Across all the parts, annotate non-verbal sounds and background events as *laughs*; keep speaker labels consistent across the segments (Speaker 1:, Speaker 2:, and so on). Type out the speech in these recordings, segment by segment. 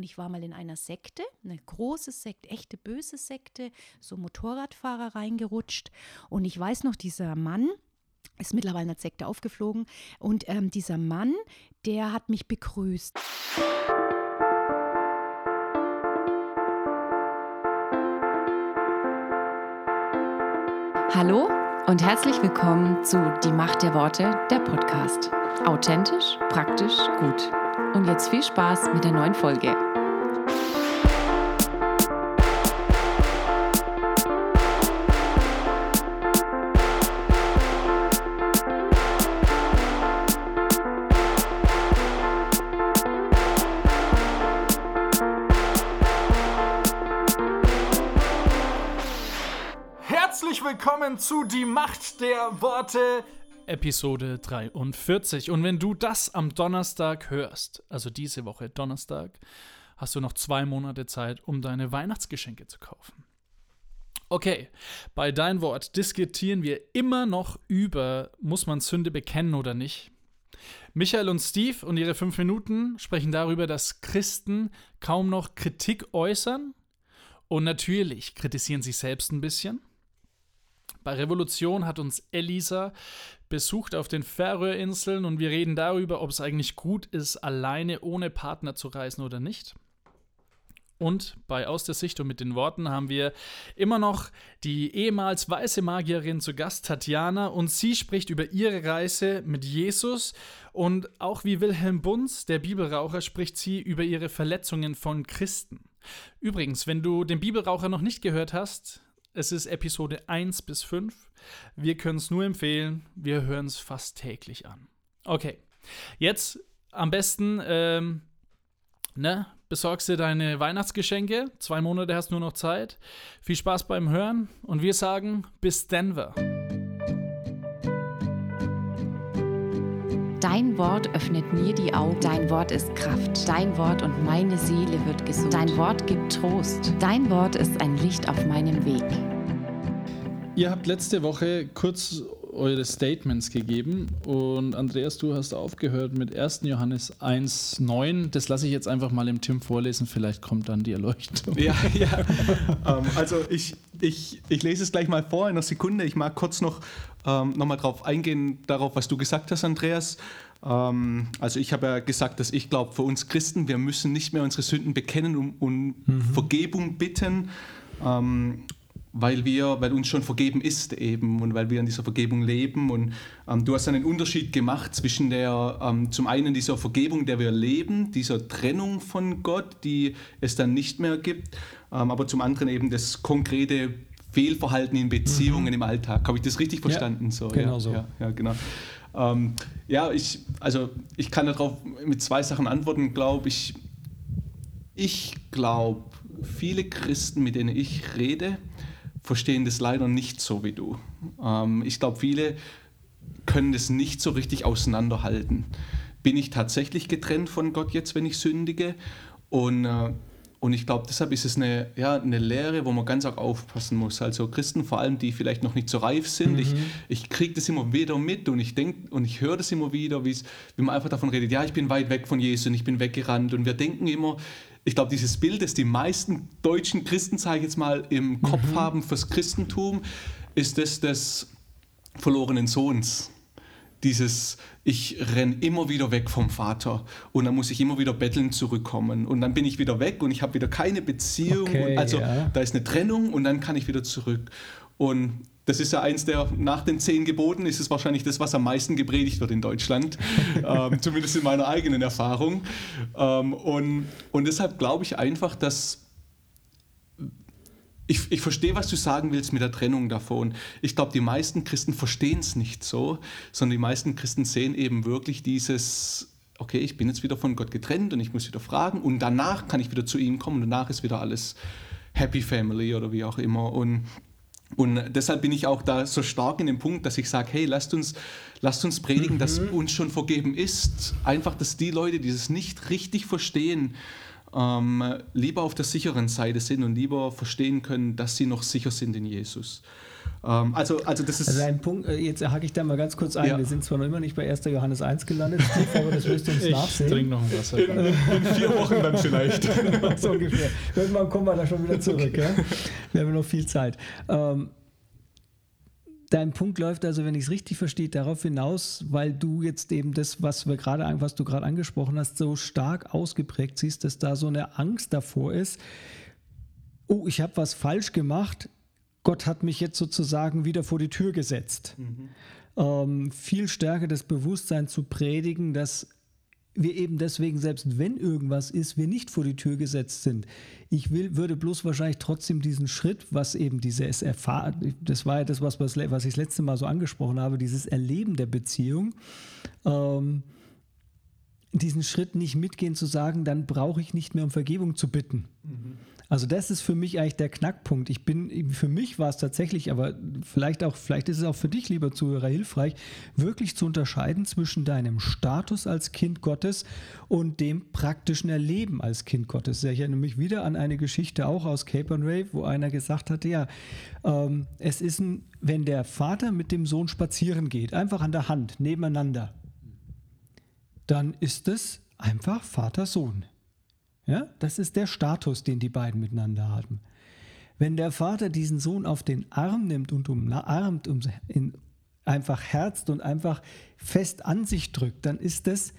Speaker 1: Und ich war mal in einer Sekte, eine große Sekte, echte böse Sekte, so Motorradfahrer reingerutscht. Und ich weiß noch, dieser Mann, ist mittlerweile in der Sekte aufgeflogen. Und ähm, dieser Mann, der hat mich begrüßt.
Speaker 2: Hallo und herzlich willkommen zu Die Macht der Worte, der Podcast. Authentisch, praktisch, gut. Und jetzt viel Spaß mit der neuen Folge.
Speaker 3: Zu Die Macht der Worte, Episode 43. Und wenn du das am Donnerstag hörst, also diese Woche Donnerstag, hast du noch zwei Monate Zeit, um deine Weihnachtsgeschenke zu kaufen. Okay, bei Dein Wort diskutieren wir immer noch über, muss man Sünde bekennen oder nicht. Michael und Steve und ihre fünf Minuten sprechen darüber, dass Christen kaum noch Kritik äußern und natürlich kritisieren sie selbst ein bisschen. Bei Revolution hat uns Elisa besucht auf den Färöerinseln und wir reden darüber, ob es eigentlich gut ist, alleine ohne Partner zu reisen oder nicht. Und bei Aus der Sicht und mit den Worten haben wir immer noch die ehemals weiße Magierin zu Gast, Tatjana, und sie spricht über ihre Reise mit Jesus. Und auch wie Wilhelm Bunz, der Bibelraucher, spricht sie über ihre Verletzungen von Christen. Übrigens, wenn du den Bibelraucher noch nicht gehört hast, es ist Episode 1 bis 5. Wir können es nur empfehlen. Wir hören es fast täglich an. Okay, jetzt am besten, ähm, ne, besorgst dir deine Weihnachtsgeschenke. Zwei Monate hast du nur noch Zeit. Viel Spaß beim Hören und wir sagen bis Denver.
Speaker 2: Dein Wort öffnet mir die Augen. Dein Wort ist Kraft. Dein Wort und meine Seele wird gesund. Dein Wort gibt Trost. Dein Wort ist ein Licht auf meinem Weg.
Speaker 3: Ihr habt letzte Woche kurz eure Statements gegeben und Andreas, du hast aufgehört mit 1. Johannes 1,9. Das lasse ich jetzt einfach mal im Tim vorlesen, vielleicht kommt dann die Erleuchtung.
Speaker 4: Ja, *laughs* ja. ähm, also ich, ich, ich lese es gleich mal vor in einer Sekunde. Ich mag kurz noch, ähm, noch mal drauf eingehen, darauf, was du gesagt hast, Andreas. Ähm, also ich habe ja gesagt, dass ich glaube, für uns Christen, wir müssen nicht mehr unsere Sünden bekennen und um mhm. Vergebung bitten. Ähm, weil wir, weil uns schon vergeben ist eben und weil wir in dieser Vergebung leben. Und ähm, du hast einen Unterschied gemacht zwischen der, ähm, zum einen dieser Vergebung, der wir leben, dieser Trennung von Gott, die es dann nicht mehr gibt, ähm, aber zum anderen eben das konkrete Fehlverhalten in Beziehungen mhm. im Alltag. Habe ich das richtig verstanden?
Speaker 3: Ja,
Speaker 4: so,
Speaker 3: genau
Speaker 4: ja,
Speaker 3: so.
Speaker 4: Ja, ja genau. Ähm, ja, ich, also ich kann darauf mit zwei Sachen antworten, glaube ich. Ich glaube, viele Christen, mit denen ich rede, verstehen das leider nicht so wie du. Ähm, ich glaube, viele können das nicht so richtig auseinanderhalten. Bin ich tatsächlich getrennt von Gott jetzt, wenn ich sündige? Und, äh, und ich glaube, deshalb ist es eine, ja, eine Lehre, wo man ganz arg aufpassen muss. Also Christen, vor allem, die vielleicht noch nicht so reif sind, mhm. ich, ich kriege das immer wieder mit und ich denke und ich höre das immer wieder, wie man einfach davon redet, ja, ich bin weit weg von Jesus und ich bin weggerannt. Und wir denken immer, ich glaube, dieses Bild, das die meisten deutschen Christen, sage ich jetzt mal, im Kopf mhm. haben fürs Christentum, ist das des verlorenen Sohns. Dieses, ich renne immer wieder weg vom Vater und dann muss ich immer wieder betteln zurückkommen und dann bin ich wieder weg und ich habe wieder keine Beziehung.
Speaker 3: Okay,
Speaker 4: also
Speaker 3: ja.
Speaker 4: da ist eine Trennung und dann kann ich wieder zurück. Und das ist ja eins der, nach den zehn Geboten ist es wahrscheinlich das, was am meisten gepredigt wird in Deutschland, *laughs* ähm, zumindest in meiner eigenen Erfahrung. Ähm, und, und deshalb glaube ich einfach, dass ich, ich verstehe, was du sagen willst mit der Trennung davon. Ich glaube, die meisten Christen verstehen es nicht so, sondern die meisten Christen sehen eben wirklich dieses, okay, ich bin jetzt wieder von Gott getrennt und ich muss wieder fragen und danach kann ich wieder zu ihm kommen und danach ist wieder alles Happy Family oder wie auch immer. Und und deshalb bin ich auch da so stark in dem Punkt, dass ich sage, hey, lasst uns, lasst uns predigen, mhm. dass uns schon vergeben ist. Einfach, dass die Leute, die es nicht richtig verstehen, ähm, lieber auf der sicheren Seite sind und lieber verstehen können, dass sie noch sicher sind in Jesus. Ähm, also, also das ist.
Speaker 5: Also ein Punkt, äh, jetzt hake ich da mal ganz kurz ein. Ja. Wir sind zwar noch immer nicht bei 1. Johannes 1 gelandet, aber das wirst du uns ich nachsehen. Ich trinke noch ein Wasser. In, in, vier Wochen dann vielleicht. *laughs* so ungefähr. Irgendwann kommen wir da schon wieder zurück. Okay. Ja? Wir haben noch viel Zeit. Ähm, Dein Punkt läuft also, wenn ich es richtig verstehe, darauf hinaus, weil du jetzt eben das, was wir gerade, was du gerade angesprochen hast, so stark ausgeprägt siehst, dass da so eine Angst davor ist. Oh, ich habe was falsch gemacht. Gott hat mich jetzt sozusagen wieder vor die Tür gesetzt. Mhm. Ähm, viel stärker das Bewusstsein zu predigen, dass wir eben deswegen, selbst wenn irgendwas ist, wir nicht vor die Tür gesetzt sind. Ich will, würde bloß wahrscheinlich trotzdem diesen Schritt, was eben dieses Erfahren, das war ja das, was, was ich das letzte Mal so angesprochen habe, dieses Erleben der Beziehung, ähm, diesen Schritt nicht mitgehen zu sagen, dann brauche ich nicht mehr um Vergebung zu bitten. Mhm. Also das ist für mich eigentlich der Knackpunkt. Ich bin, für mich war es tatsächlich, aber vielleicht auch, vielleicht ist es auch für dich, lieber Zuhörer, hilfreich, wirklich zu unterscheiden zwischen deinem Status als Kind Gottes und dem praktischen Erleben als Kind Gottes. Ich erinnere mich wieder an eine Geschichte auch aus Cape and Ray, wo einer gesagt hat, ja, ähm, es ist ein, wenn der Vater mit dem Sohn spazieren geht, einfach an der Hand, nebeneinander, dann ist es einfach Vater-Sohn. Ja, das ist der Status, den die beiden miteinander haben. Wenn der Vater diesen Sohn auf den Arm nimmt und umarmt, um ihn einfach herzt und einfach fest an sich drückt, dann ist das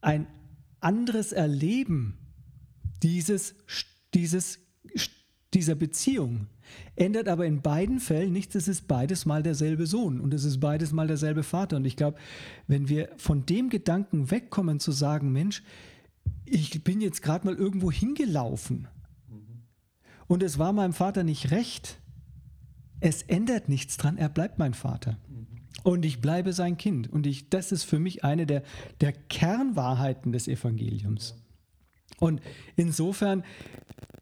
Speaker 5: ein anderes Erleben dieses, dieses, dieser Beziehung. Ändert aber in beiden Fällen nichts, es ist beides mal derselbe Sohn und es ist beides mal derselbe Vater. Und ich glaube, wenn wir von dem Gedanken wegkommen zu sagen, Mensch, ich bin jetzt gerade mal irgendwo hingelaufen und es war meinem Vater nicht recht. Es ändert nichts dran, er bleibt mein Vater. Und ich bleibe sein Kind. Und ich, das ist für mich eine der, der Kernwahrheiten des Evangeliums. Und insofern,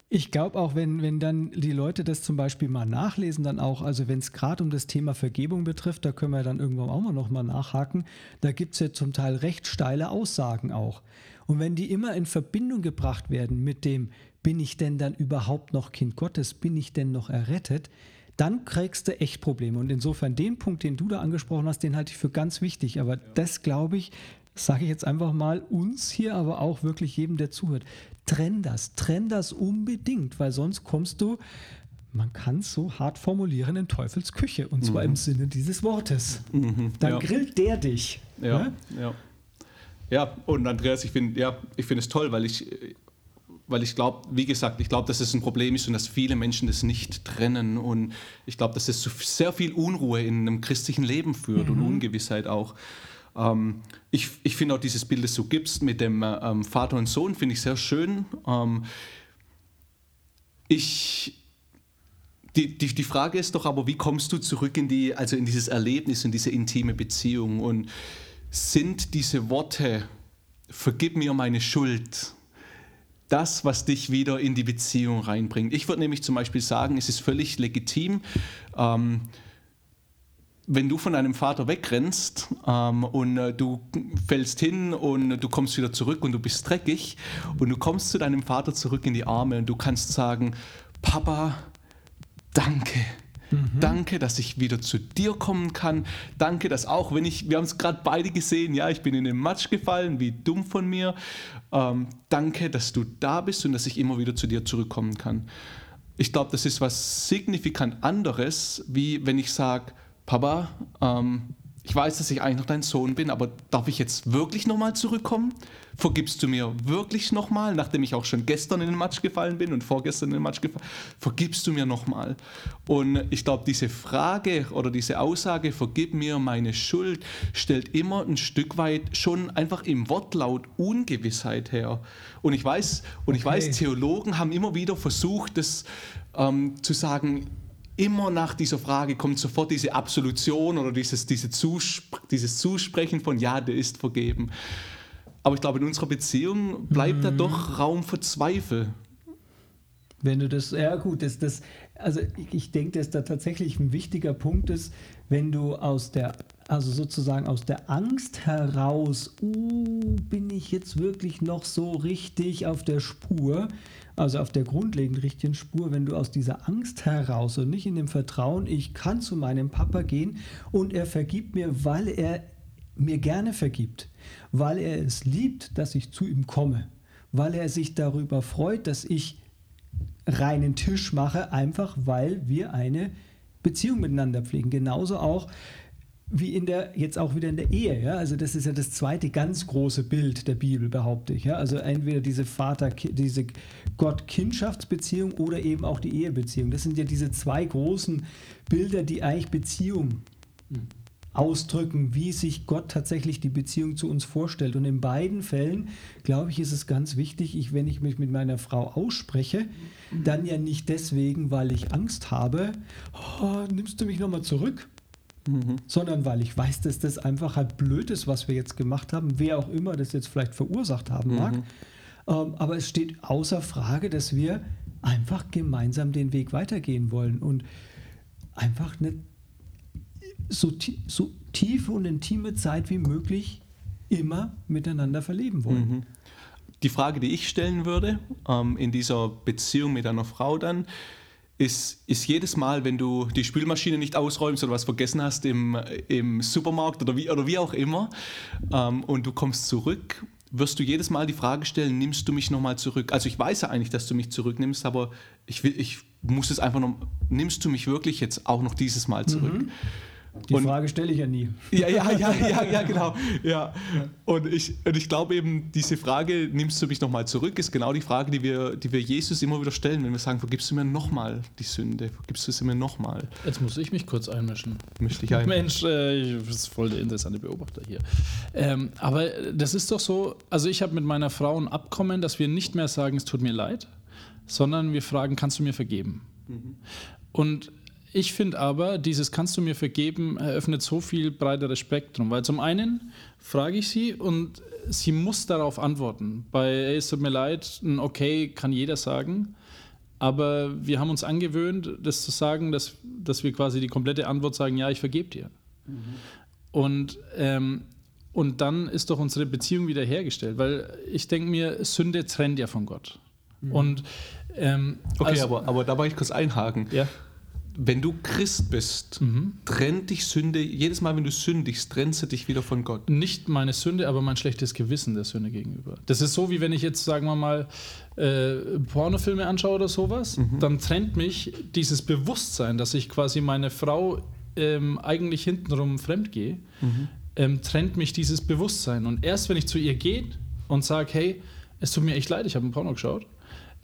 Speaker 5: ich glaube auch, wenn, wenn dann die Leute das zum Beispiel mal nachlesen, dann auch, also wenn es gerade um das Thema Vergebung betrifft, da können wir dann irgendwann auch mal nochmal nachhaken, da gibt es ja zum Teil recht steile Aussagen auch. Und wenn die immer in Verbindung gebracht werden mit dem, bin ich denn dann überhaupt noch Kind Gottes, bin ich denn noch errettet, dann kriegst du echt Probleme. Und insofern den Punkt, den du da angesprochen hast, den halte ich für ganz wichtig. Aber ja. das glaube ich, sage ich jetzt einfach mal uns hier, aber auch wirklich jedem, der zuhört. Trenn das, trenn das unbedingt, weil sonst kommst du, man kann es so hart formulieren, in Teufels Küche. Und zwar mhm. im Sinne dieses Wortes. Mhm. Dann ja. grillt der dich.
Speaker 4: Ja, ne? ja. Ja, und Andreas, ich finde ja, ich es toll, weil ich, weil ich glaube, wie gesagt, ich glaube, dass es ein Problem ist und dass viele Menschen das nicht trennen. Und ich glaube, dass es zu sehr viel Unruhe in einem christlichen Leben führt mhm. und Ungewissheit auch. Ähm, ich ich finde auch dieses Bild, das du gibst mit dem ähm, Vater und Sohn, finde ich sehr schön. Ähm, ich, die, die, die Frage ist doch aber, wie kommst du zurück in, die, also in dieses Erlebnis, in diese intime Beziehung? Und sind diese Worte, vergib mir meine Schuld, das, was dich wieder in die Beziehung reinbringt. Ich würde nämlich zum Beispiel sagen, es ist völlig legitim, ähm, wenn du von deinem Vater wegrennst ähm, und äh, du fällst hin und du kommst wieder zurück und du bist dreckig und du kommst zu deinem Vater zurück in die Arme und du kannst sagen, Papa, danke Mhm. Danke, dass ich wieder zu dir kommen kann. Danke, dass auch wenn ich, wir haben es gerade beide gesehen, ja, ich bin in den Matsch gefallen, wie dumm von mir. Ähm, danke, dass du da bist und dass ich immer wieder zu dir zurückkommen kann. Ich glaube, das ist was signifikant anderes, wie wenn ich sage, Papa, ähm, ich weiß, dass ich eigentlich noch dein Sohn bin, aber darf ich jetzt wirklich nochmal zurückkommen? Vergibst du mir wirklich nochmal, nachdem ich auch schon gestern in den Matsch gefallen bin und vorgestern in den Matsch gefallen vergibst du mir nochmal? Und ich glaube, diese Frage oder diese Aussage, vergib mir meine Schuld, stellt immer ein Stück weit schon einfach im Wortlaut Ungewissheit her. Und ich weiß, und okay. ich weiß, Theologen haben immer wieder versucht, das ähm, zu sagen, immer nach dieser Frage kommt sofort diese Absolution oder dieses, diese Zuspr dieses Zusprechen von Ja, der ist vergeben. Aber ich glaube, in unserer Beziehung bleibt mhm. da doch Raum für Zweifel.
Speaker 5: Wenn du das, ja gut, das, das, also ich, ich denke, dass da tatsächlich ein wichtiger Punkt ist, wenn du aus der also sozusagen aus der Angst heraus, uh, bin ich jetzt wirklich noch so richtig auf der Spur, also auf der grundlegend richtigen Spur, wenn du aus dieser Angst heraus und nicht in dem Vertrauen, ich kann zu meinem Papa gehen und er vergibt mir, weil er mir gerne vergibt, weil er es liebt, dass ich zu ihm komme, weil er sich darüber freut, dass ich reinen Tisch mache, einfach weil wir eine Beziehung miteinander pflegen. Genauso auch wie in der, jetzt auch wieder in der Ehe, ja. Also das ist ja das zweite ganz große Bild der Bibel, behaupte ich. Ja? Also entweder diese Vater, diese Gott-Kindschaftsbeziehung oder eben auch die Ehebeziehung. Das sind ja diese zwei großen Bilder, die eigentlich Beziehung ausdrücken, wie sich Gott tatsächlich die Beziehung zu uns vorstellt. Und in beiden Fällen, glaube ich, ist es ganz wichtig, ich, wenn ich mich mit meiner Frau ausspreche, dann ja nicht deswegen, weil ich Angst habe, oh, nimmst du mich nochmal zurück? Mhm. sondern weil ich weiß, dass das einfach halt blöd ist, was wir jetzt gemacht haben, wer auch immer das jetzt vielleicht verursacht haben mag. Mhm. Ähm, aber es steht außer Frage, dass wir einfach gemeinsam den Weg weitergehen wollen und einfach eine so, so tiefe und intime Zeit wie möglich immer miteinander verleben wollen. Mhm.
Speaker 4: Die Frage, die ich stellen würde ähm, in dieser Beziehung mit einer Frau dann, ist, ist jedes Mal, wenn du die Spülmaschine nicht ausräumst oder was vergessen hast im, im Supermarkt oder wie, oder wie auch immer ähm, und du kommst zurück, wirst du jedes Mal die Frage stellen, nimmst du mich nochmal zurück? Also ich weiß ja eigentlich, dass du mich zurücknimmst, aber ich, will, ich muss es einfach noch, nimmst du mich wirklich jetzt auch noch dieses Mal zurück? Mhm.
Speaker 5: Die und, Frage stelle ich ja nie.
Speaker 4: Ja, ja, ja, ja, ja *laughs* genau. Ja. Und, ich, und ich glaube eben, diese Frage, nimmst du mich nochmal zurück, ist genau die Frage, die wir, die wir Jesus immer wieder stellen, wenn wir sagen, vergibst du mir nochmal die Sünde, vergibst du sie mir nochmal.
Speaker 3: Jetzt muss ich mich kurz einmischen.
Speaker 4: Misch dich ein.
Speaker 3: Mensch, äh, das ist voll der interessante Beobachter hier. Ähm, aber das ist doch so, also ich habe mit meiner Frau ein Abkommen, dass wir nicht mehr sagen, es tut mir leid, sondern wir fragen, kannst du mir vergeben? Mhm. Und ich finde aber, dieses Kannst du mir vergeben eröffnet so viel breiteres Spektrum, weil zum einen frage ich sie und sie muss darauf antworten. Bei Es tut mir leid, ein Okay kann jeder sagen, aber wir haben uns angewöhnt, das zu sagen, dass, dass wir quasi die komplette Antwort sagen, ja, ich vergebe dir. Mhm. Und, ähm, und dann ist doch unsere Beziehung wieder hergestellt, weil ich denke mir, Sünde trennt ja von Gott. Mhm. Und
Speaker 4: ähm, okay, also, aber, aber da war ich kurz einhaken. Ja wenn du Christ bist, mhm. trennt dich Sünde, jedes Mal, wenn du sündigst, trennst du dich wieder von Gott.
Speaker 3: Nicht meine Sünde, aber mein schlechtes Gewissen der Sünde gegenüber. Das ist so, wie wenn ich jetzt, sagen wir mal, äh, Pornofilme anschaue oder sowas, mhm. dann trennt mich dieses Bewusstsein, dass ich quasi meine Frau ähm, eigentlich hintenrum fremd gehe, mhm. ähm, trennt mich dieses Bewusstsein. Und erst wenn ich zu ihr gehe und sage, hey, es tut mir echt leid, ich habe ein Porno geschaut,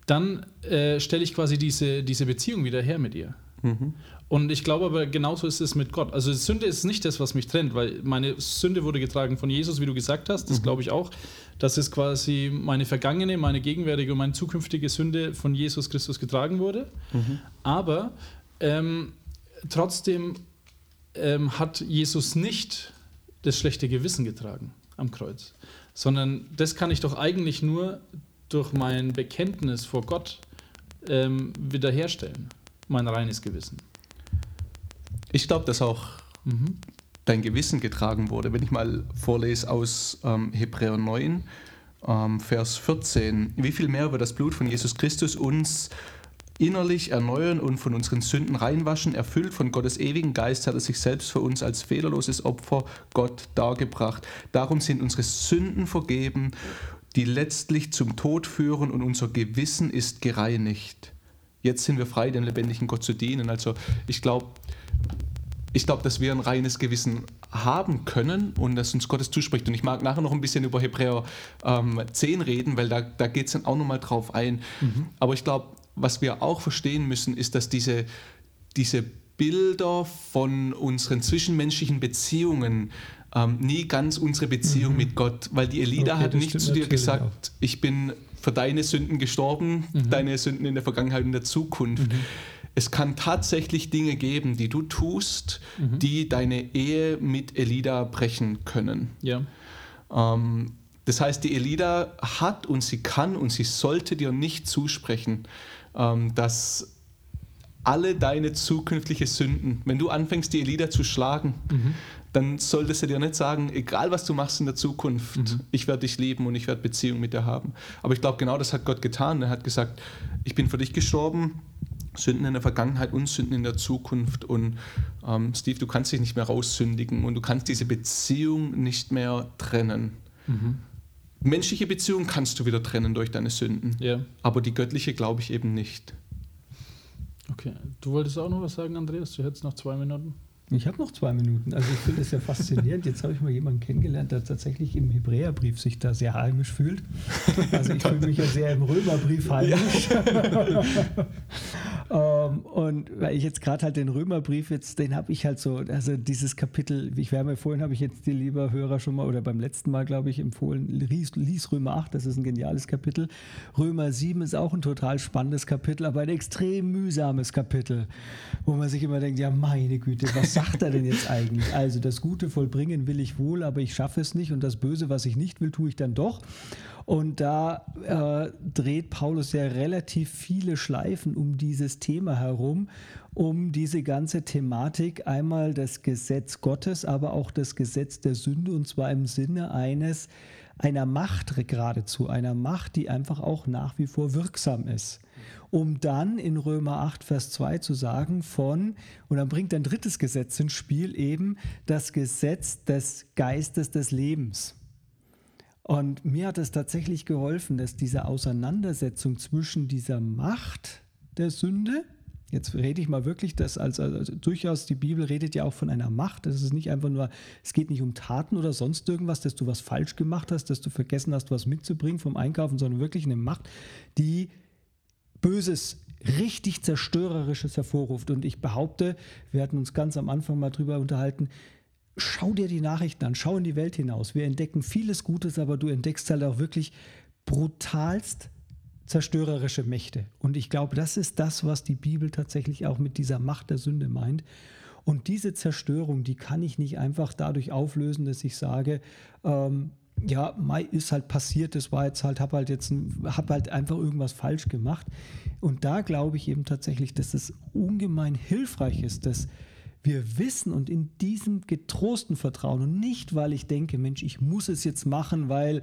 Speaker 3: dann äh, stelle ich quasi diese, diese Beziehung wieder her mit ihr. Mhm. Und ich glaube aber, genauso ist es mit Gott. Also Sünde ist nicht das, was mich trennt, weil meine Sünde wurde getragen von Jesus, wie du gesagt hast. Das mhm. glaube ich auch. Dass es quasi meine vergangene, meine gegenwärtige und meine zukünftige Sünde von Jesus Christus getragen wurde. Mhm. Aber ähm, trotzdem ähm, hat Jesus nicht das schlechte Gewissen getragen am Kreuz, sondern das kann ich doch eigentlich nur durch mein Bekenntnis vor Gott ähm, wiederherstellen mein reines Gewissen.
Speaker 4: Ich glaube, dass auch mhm. dein Gewissen getragen wurde. Wenn ich mal vorlese aus ähm, Hebräer 9, ähm, Vers 14. Wie viel mehr wird das Blut von Jesus Christus uns innerlich erneuern und von unseren Sünden reinwaschen. Erfüllt von Gottes ewigen Geist hat er sich selbst für uns als fehlerloses Opfer Gott dargebracht. Darum sind unsere Sünden vergeben, die letztlich zum Tod führen und unser Gewissen ist gereinigt jetzt sind wir frei, dem lebendigen Gott zu dienen. Also ich glaube, ich glaube, dass wir ein reines Gewissen haben können und dass uns Gottes zuspricht. Und ich mag nachher noch ein bisschen über Hebräer ähm, 10 reden, weil da, da geht es dann auch nochmal drauf ein. Mhm. Aber ich glaube, was wir auch verstehen müssen, ist, dass diese, diese Bilder von unseren zwischenmenschlichen Beziehungen ähm, nie ganz unsere Beziehung mhm. mit Gott, weil die Elida okay, hat nicht zu dir gesagt, auch. ich bin für deine Sünden gestorben, mhm. deine Sünden in der Vergangenheit und in der Zukunft. Mhm. Es kann tatsächlich Dinge geben, die du tust, mhm. die deine Ehe mit Elida brechen können. Ja. Ähm, das heißt, die Elida hat und sie kann und sie sollte dir nicht zusprechen, ähm, dass alle deine zukünftige Sünden, wenn du anfängst, die Elida zu schlagen, mhm. dann sollte sie dir nicht sagen, egal was du machst in der Zukunft, mhm. ich werde dich lieben und ich werde Beziehung mit dir haben. Aber ich glaube, genau das hat Gott getan. Er hat gesagt, ich bin für dich gestorben, Sünden in der Vergangenheit und Sünden in der Zukunft. Und ähm, Steve, du kannst dich nicht mehr raussündigen und du kannst diese Beziehung nicht mehr trennen. Mhm. Menschliche Beziehung kannst du wieder trennen durch deine Sünden, ja. aber die göttliche glaube ich eben nicht.
Speaker 3: Okay, du wolltest auch noch was sagen, Andreas? Du hättest noch zwei Minuten.
Speaker 5: Ich habe noch zwei Minuten. Also ich finde es ja faszinierend. Jetzt habe ich mal jemanden kennengelernt, der tatsächlich im Hebräerbrief sich da sehr heimisch fühlt. Also ich fühle mich ja sehr im Römerbrief heimisch. Ja. *laughs* ähm, und weil ich jetzt gerade halt den Römerbrief jetzt, den habe ich halt so, also dieses Kapitel, ich werde mir vorhin, habe ich jetzt die lieber Hörer schon mal oder beim letzten Mal, glaube ich, empfohlen, lies, lies Römer 8, das ist ein geniales Kapitel. Römer 7 ist auch ein total spannendes Kapitel, aber ein extrem mühsames Kapitel, wo man sich immer denkt, ja meine Güte, was sagt er denn jetzt eigentlich? Also das Gute vollbringen will ich wohl, aber ich schaffe es nicht und das Böse, was ich nicht will, tue ich dann doch. Und da äh, dreht Paulus ja relativ viele Schleifen um dieses Thema herum, um diese ganze Thematik einmal das Gesetz Gottes, aber auch das Gesetz der Sünde und zwar im Sinne eines einer Macht geradezu, einer Macht, die einfach auch nach wie vor wirksam ist. Um dann in Römer 8, Vers 2 zu sagen von, und dann bringt ein drittes Gesetz ins Spiel, eben das Gesetz des Geistes des Lebens. Und mir hat es tatsächlich geholfen, dass diese Auseinandersetzung zwischen dieser Macht der Sünde, jetzt rede ich mal wirklich, dass als, also durchaus die Bibel redet ja auch von einer Macht. Das ist nicht einfach nur, es geht nicht um Taten oder sonst irgendwas, dass du was falsch gemacht hast, dass du vergessen hast, was mitzubringen vom Einkaufen, sondern wirklich eine Macht, die Böses richtig Zerstörerisches hervorruft. Und ich behaupte, wir hatten uns ganz am Anfang mal drüber unterhalten, schau dir die Nachrichten an, schau in die Welt hinaus. Wir entdecken vieles Gutes, aber du entdeckst halt auch wirklich brutalst zerstörerische Mächte. Und ich glaube, das ist das, was die Bibel tatsächlich auch mit dieser Macht der Sünde meint. Und diese Zerstörung, die kann ich nicht einfach dadurch auflösen, dass ich sage, ähm, ja, Mai ist halt passiert, das war jetzt halt, habe halt jetzt, habe halt einfach irgendwas falsch gemacht. Und da glaube ich eben tatsächlich, dass es ungemein hilfreich ist, dass wir wissen und in diesem getrosten Vertrauen und nicht, weil ich denke, Mensch, ich muss es jetzt machen, weil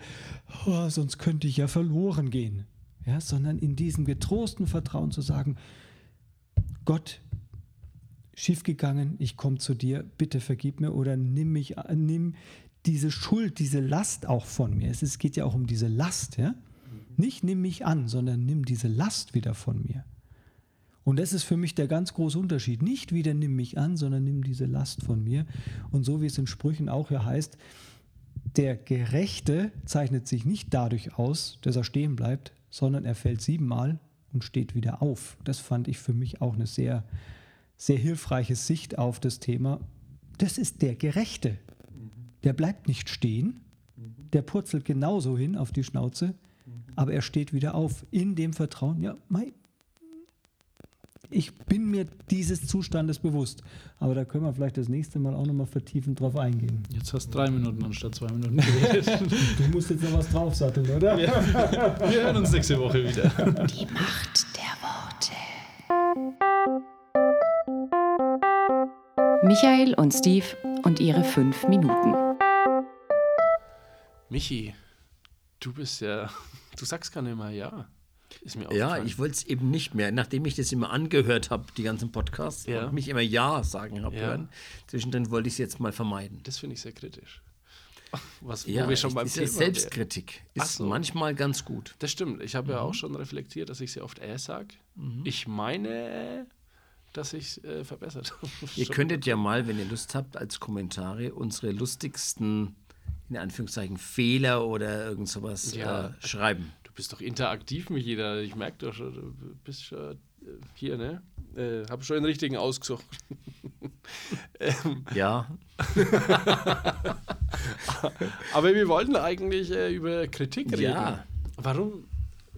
Speaker 5: oh, sonst könnte ich ja verloren gehen, ja, sondern in diesem getrosten Vertrauen zu sagen, Gott, schiefgegangen, ich komme zu dir, bitte vergib mir oder nimm mich, nimm diese Schuld, diese Last auch von mir. Es geht ja auch um diese Last, ja. Nicht nimm mich an, sondern nimm diese Last wieder von mir. Und das ist für mich der ganz große Unterschied. Nicht wieder nimm mich an, sondern nimm diese Last von mir. Und so wie es in Sprüchen auch ja heißt, der Gerechte zeichnet sich nicht dadurch aus, dass er stehen bleibt, sondern er fällt siebenmal und steht wieder auf. Das fand ich für mich auch eine sehr, sehr hilfreiche Sicht auf das Thema. Das ist der Gerechte. Der bleibt nicht stehen, der purzelt genauso hin auf die Schnauze, aber er steht wieder auf in dem Vertrauen, ja, mei, ich bin mir dieses Zustandes bewusst. Aber da können wir vielleicht das nächste Mal auch nochmal vertiefend drauf eingehen.
Speaker 3: Jetzt hast du drei Minuten anstatt zwei Minuten geredet. *laughs*
Speaker 5: du musst jetzt noch was draufsatteln, oder?
Speaker 3: Ja. Wir hören uns nächste Woche wieder.
Speaker 2: Die Macht der Worte. Michael und Steve und ihre fünf Minuten.
Speaker 3: Michi, du bist ja, *laughs* du sagst gar nicht mal ja.
Speaker 6: Ist mir ja, ich wollte es eben nicht mehr. Nachdem ich das immer angehört habe, die ganzen Podcasts, ja. und mich immer Ja sagen habe ja. hören, zwischendrin wollte ich es jetzt mal vermeiden.
Speaker 3: Das finde ich sehr kritisch. *laughs*
Speaker 6: Was, ja, wir schon beim Thema Selbstkritik ist so. manchmal ganz gut.
Speaker 3: Das stimmt. Ich habe mhm. ja auch schon reflektiert, dass ich sehr oft äh sage. Mhm. Ich meine, dass ich es äh, verbessert *laughs* habe.
Speaker 6: Ihr könntet ja mal, wenn ihr Lust habt, als Kommentare unsere lustigsten, in Anführungszeichen, Fehler oder irgend sowas ja. äh, schreiben
Speaker 3: bist doch interaktiv mit jeder. Ich merke doch schon, du bist schon äh, hier, ne? Äh, hab schon den richtigen ausgesucht. *laughs*
Speaker 6: ähm, ja. *laughs*
Speaker 3: Aber wir wollten eigentlich äh, über Kritik reden.
Speaker 6: Ja.
Speaker 3: Warum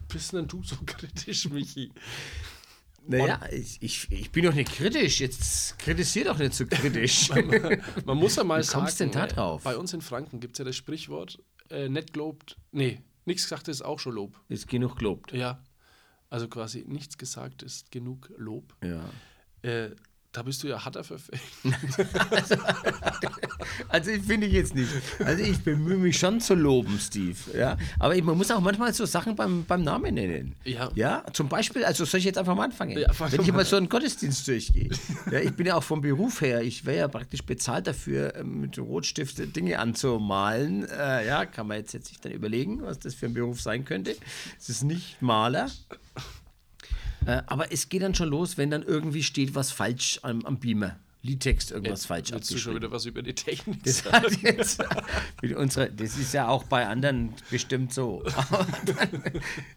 Speaker 3: bist denn du so *laughs* kritisch, Michi?
Speaker 6: Naja, ich, ich, ich bin doch nicht kritisch. Jetzt kritisier doch nicht so kritisch. *laughs*
Speaker 3: man, man, muss ja mal Wie sagen,
Speaker 6: denn da drauf?
Speaker 3: bei uns in Franken gibt es ja das Sprichwort, äh, nicht gelobt, nee, Nichts gesagt ist auch schon Lob.
Speaker 6: Ist genug gelobt.
Speaker 3: Ja. Also quasi nichts gesagt ist genug Lob.
Speaker 6: Ja.
Speaker 3: Äh,
Speaker 7: Da bist du ja harter verfecht.
Speaker 6: also, also ich finde ich jetzt nicht. Also ich bemühe mich schon zu loben, Steve. Ja? Aber ich, man muss auch manchmal so Sachen beim, beim Namen nennen. Ja. ja. Zum Beispiel, also soll ich jetzt einfach mal anfangen? Ja, Wenn ich mal so einen Gottesdienst durchgehe. ja, ich bin ja auch vom Beruf her, ich wäre ja praktisch bezahlt dafür, ähm, mit Rotstift Dinge anzumalen. Äh, ja, kann man jetzt, jetzt sich dann überlegen, was das für ein Beruf sein könnte. Es ist nicht Maler. Äh, aber es geht dann schon los, wenn dann irgendwie steht was falsch am, am Beamer. Liedtext irgendwas jetzt, falsch
Speaker 7: abgeschrieben. schon wieder was über die Technik
Speaker 6: das, jetzt, *laughs* unsere, das ist ja auch bei anderen bestimmt so. *laughs* Dann,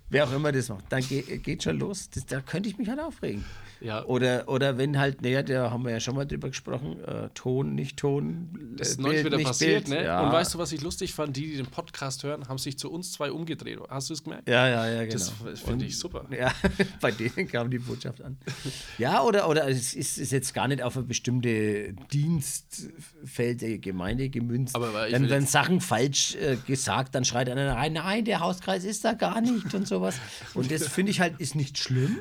Speaker 6: wer auch immer das macht, dann geht, geht schon los. Das, da könnte ich mich halt aufregen. Ja. Oder, oder wenn halt, naja, da haben wir ja schon mal drüber gesprochen, äh, Ton, nicht Ton.
Speaker 7: Das ist neulich wieder passiert, Bild. ne? Ja. Und weißt du, was ich lustig fand? Die, die den Podcast hören, haben sich zu uns zwei umgedreht. Hast du es gemerkt?
Speaker 6: Ja, ja, ja, genau.
Speaker 7: Das finde ich super.
Speaker 6: Ja, *laughs* bei denen kam die Botschaft an. Ja, oder, oder es ist, ist jetzt gar nicht auf ein bestimmte Dienstfeld der Gemeinde gemünzt. Aber dann werden Sachen falsch äh, gesagt, dann schreit einer rein, nein, der Hauskreis ist da gar nicht und sowas. Und das *laughs* finde ich halt, ist nicht schlimm,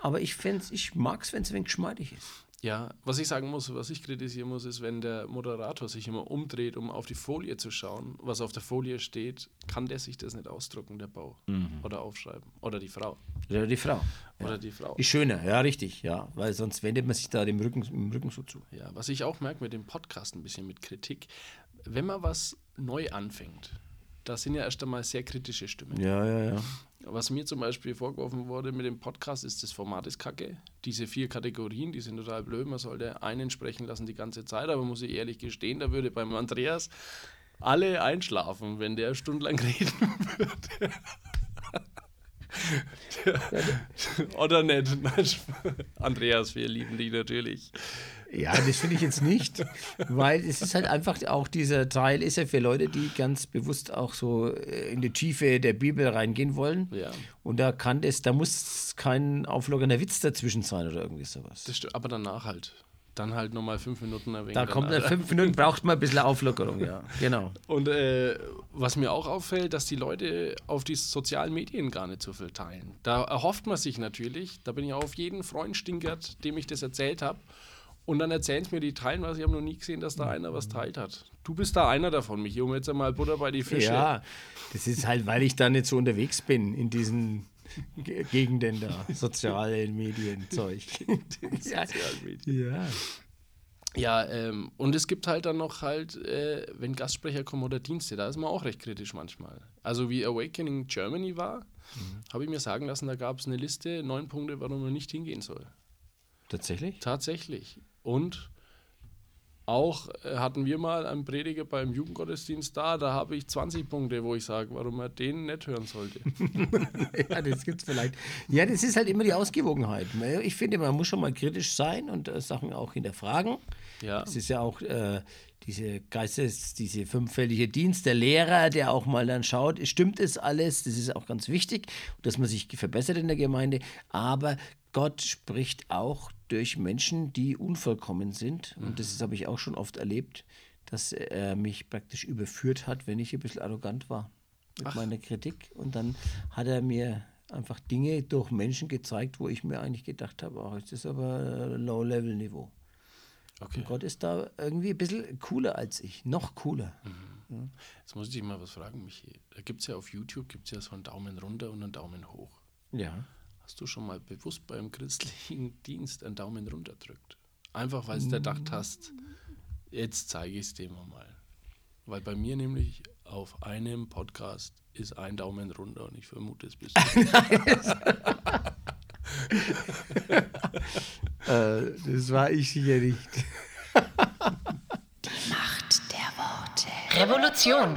Speaker 6: aber ich finde es, ich mag es, wenn es ein wenig geschmeidig ist.
Speaker 7: Ja, was ich sagen muss, was ich kritisieren muss, ist, wenn der Moderator sich immer umdreht, um auf die Folie zu schauen, was auf der Folie steht, kann der sich das nicht ausdrucken, der Bau. Mhm. Oder aufschreiben. Oder die Frau.
Speaker 6: Oder die Frau.
Speaker 7: Oder die Frau.
Speaker 6: Ist schöner, ja, richtig, ja. Weil sonst wendet man sich da dem Rücken, im Rücken so zu.
Speaker 7: Ja, was ich auch merke mit dem Podcast ein bisschen mit Kritik, wenn man was neu anfängt, da sind ja erst einmal sehr kritische Stimmen.
Speaker 6: Ja, ja, ja.
Speaker 7: Was mir zum Beispiel vorgeworfen wurde mit dem Podcast, ist das Format ist kacke. Diese vier Kategorien, die sind total blöd. Man sollte einen sprechen lassen die ganze Zeit, aber muss ich ehrlich gestehen, da würde beim Andreas alle einschlafen, wenn der stundenlang *laughs* reden würde. Oder nicht? Andreas, wir lieben dich natürlich.
Speaker 6: Ja, das finde ich jetzt nicht, weil es ist halt einfach auch dieser Teil ist ja für Leute, die ganz bewusst auch so äh, in die Tiefe der Bibel reingehen wollen. Ja. Und da kann das, da muss kein auflockernder Witz dazwischen sein oder irgendwie sowas.
Speaker 7: Das stimmt, aber danach halt. Dann halt nochmal fünf Minuten
Speaker 6: erwähnen. Da kommt dann fünf Minuten, braucht man ein bisschen Auflockerung, ja. Genau.
Speaker 7: Und äh, was mir auch auffällt, dass die Leute auf die sozialen Medien gar nicht so viel teilen. Da erhofft man sich natürlich, da bin ich auf jeden Freund stinkert, dem ich das erzählt habe. Und dann erzählen sie mir die teilen was. Ich habe noch nie gesehen, dass da einer was teilt hat. Du bist da einer davon, Michi, um jetzt einmal Butter bei die Fische.
Speaker 6: Ja, das ist halt, weil ich da nicht so unterwegs bin in diesen Gegenden da. *laughs* Sozialen Medien, Zeug. *laughs*
Speaker 7: Sozialen Medien. Ja. Ja, ähm, und es gibt halt dann noch halt, äh, wenn Gastsprecher kommen oder Dienste, da ist man auch recht kritisch manchmal. Also wie Awakening Germany war, mhm. habe ich mir sagen lassen, da gab es eine Liste, neun Punkte, warum man nicht hingehen soll.
Speaker 6: Tatsächlich?
Speaker 7: Tatsächlich. Und auch äh, hatten wir mal einen Prediger beim Jugendgottesdienst da, da habe ich 20 Punkte, wo ich sage, warum er den nicht hören sollte. *laughs*
Speaker 6: ja, das gibt es vielleicht. Ja, das ist halt immer die Ausgewogenheit. Ich finde, man muss schon mal kritisch sein und äh, Sachen auch hinterfragen. Ja. Es ist ja auch äh, diese Geistes, diese fünffällige Dienst, der Lehrer, der auch mal dann schaut, stimmt es alles, das ist auch ganz wichtig, dass man sich verbessert in der Gemeinde, aber Gott spricht auch durch Menschen, die unvollkommen sind. Und das habe ich auch schon oft erlebt, dass er mich praktisch überführt hat, wenn ich ein bisschen arrogant war mit Ach. meiner Kritik. Und dann hat er mir einfach Dinge durch Menschen gezeigt, wo ich mir eigentlich gedacht habe, ach, das ist aber Low-Level-Niveau. Okay. Gott ist da irgendwie ein bisschen cooler als ich, noch cooler.
Speaker 7: Mhm. Ja. Jetzt muss ich dich mal was fragen, Michi. Da gibt es ja auf YouTube gibt's ja so einen Daumen runter und einen Daumen hoch.
Speaker 6: Ja.
Speaker 7: Hast du schon mal bewusst beim christlichen *laughs* Dienst einen Daumen runter drückt? Einfach weil du mm. gedacht hast, jetzt zeige ich es dir mal. Weil bei mir nämlich auf einem Podcast ist ein Daumen runter und ich vermute, es bist du. *laughs* *laughs*
Speaker 6: äh, das war ich sicher nicht.
Speaker 2: Die Macht der Worte. Revolution.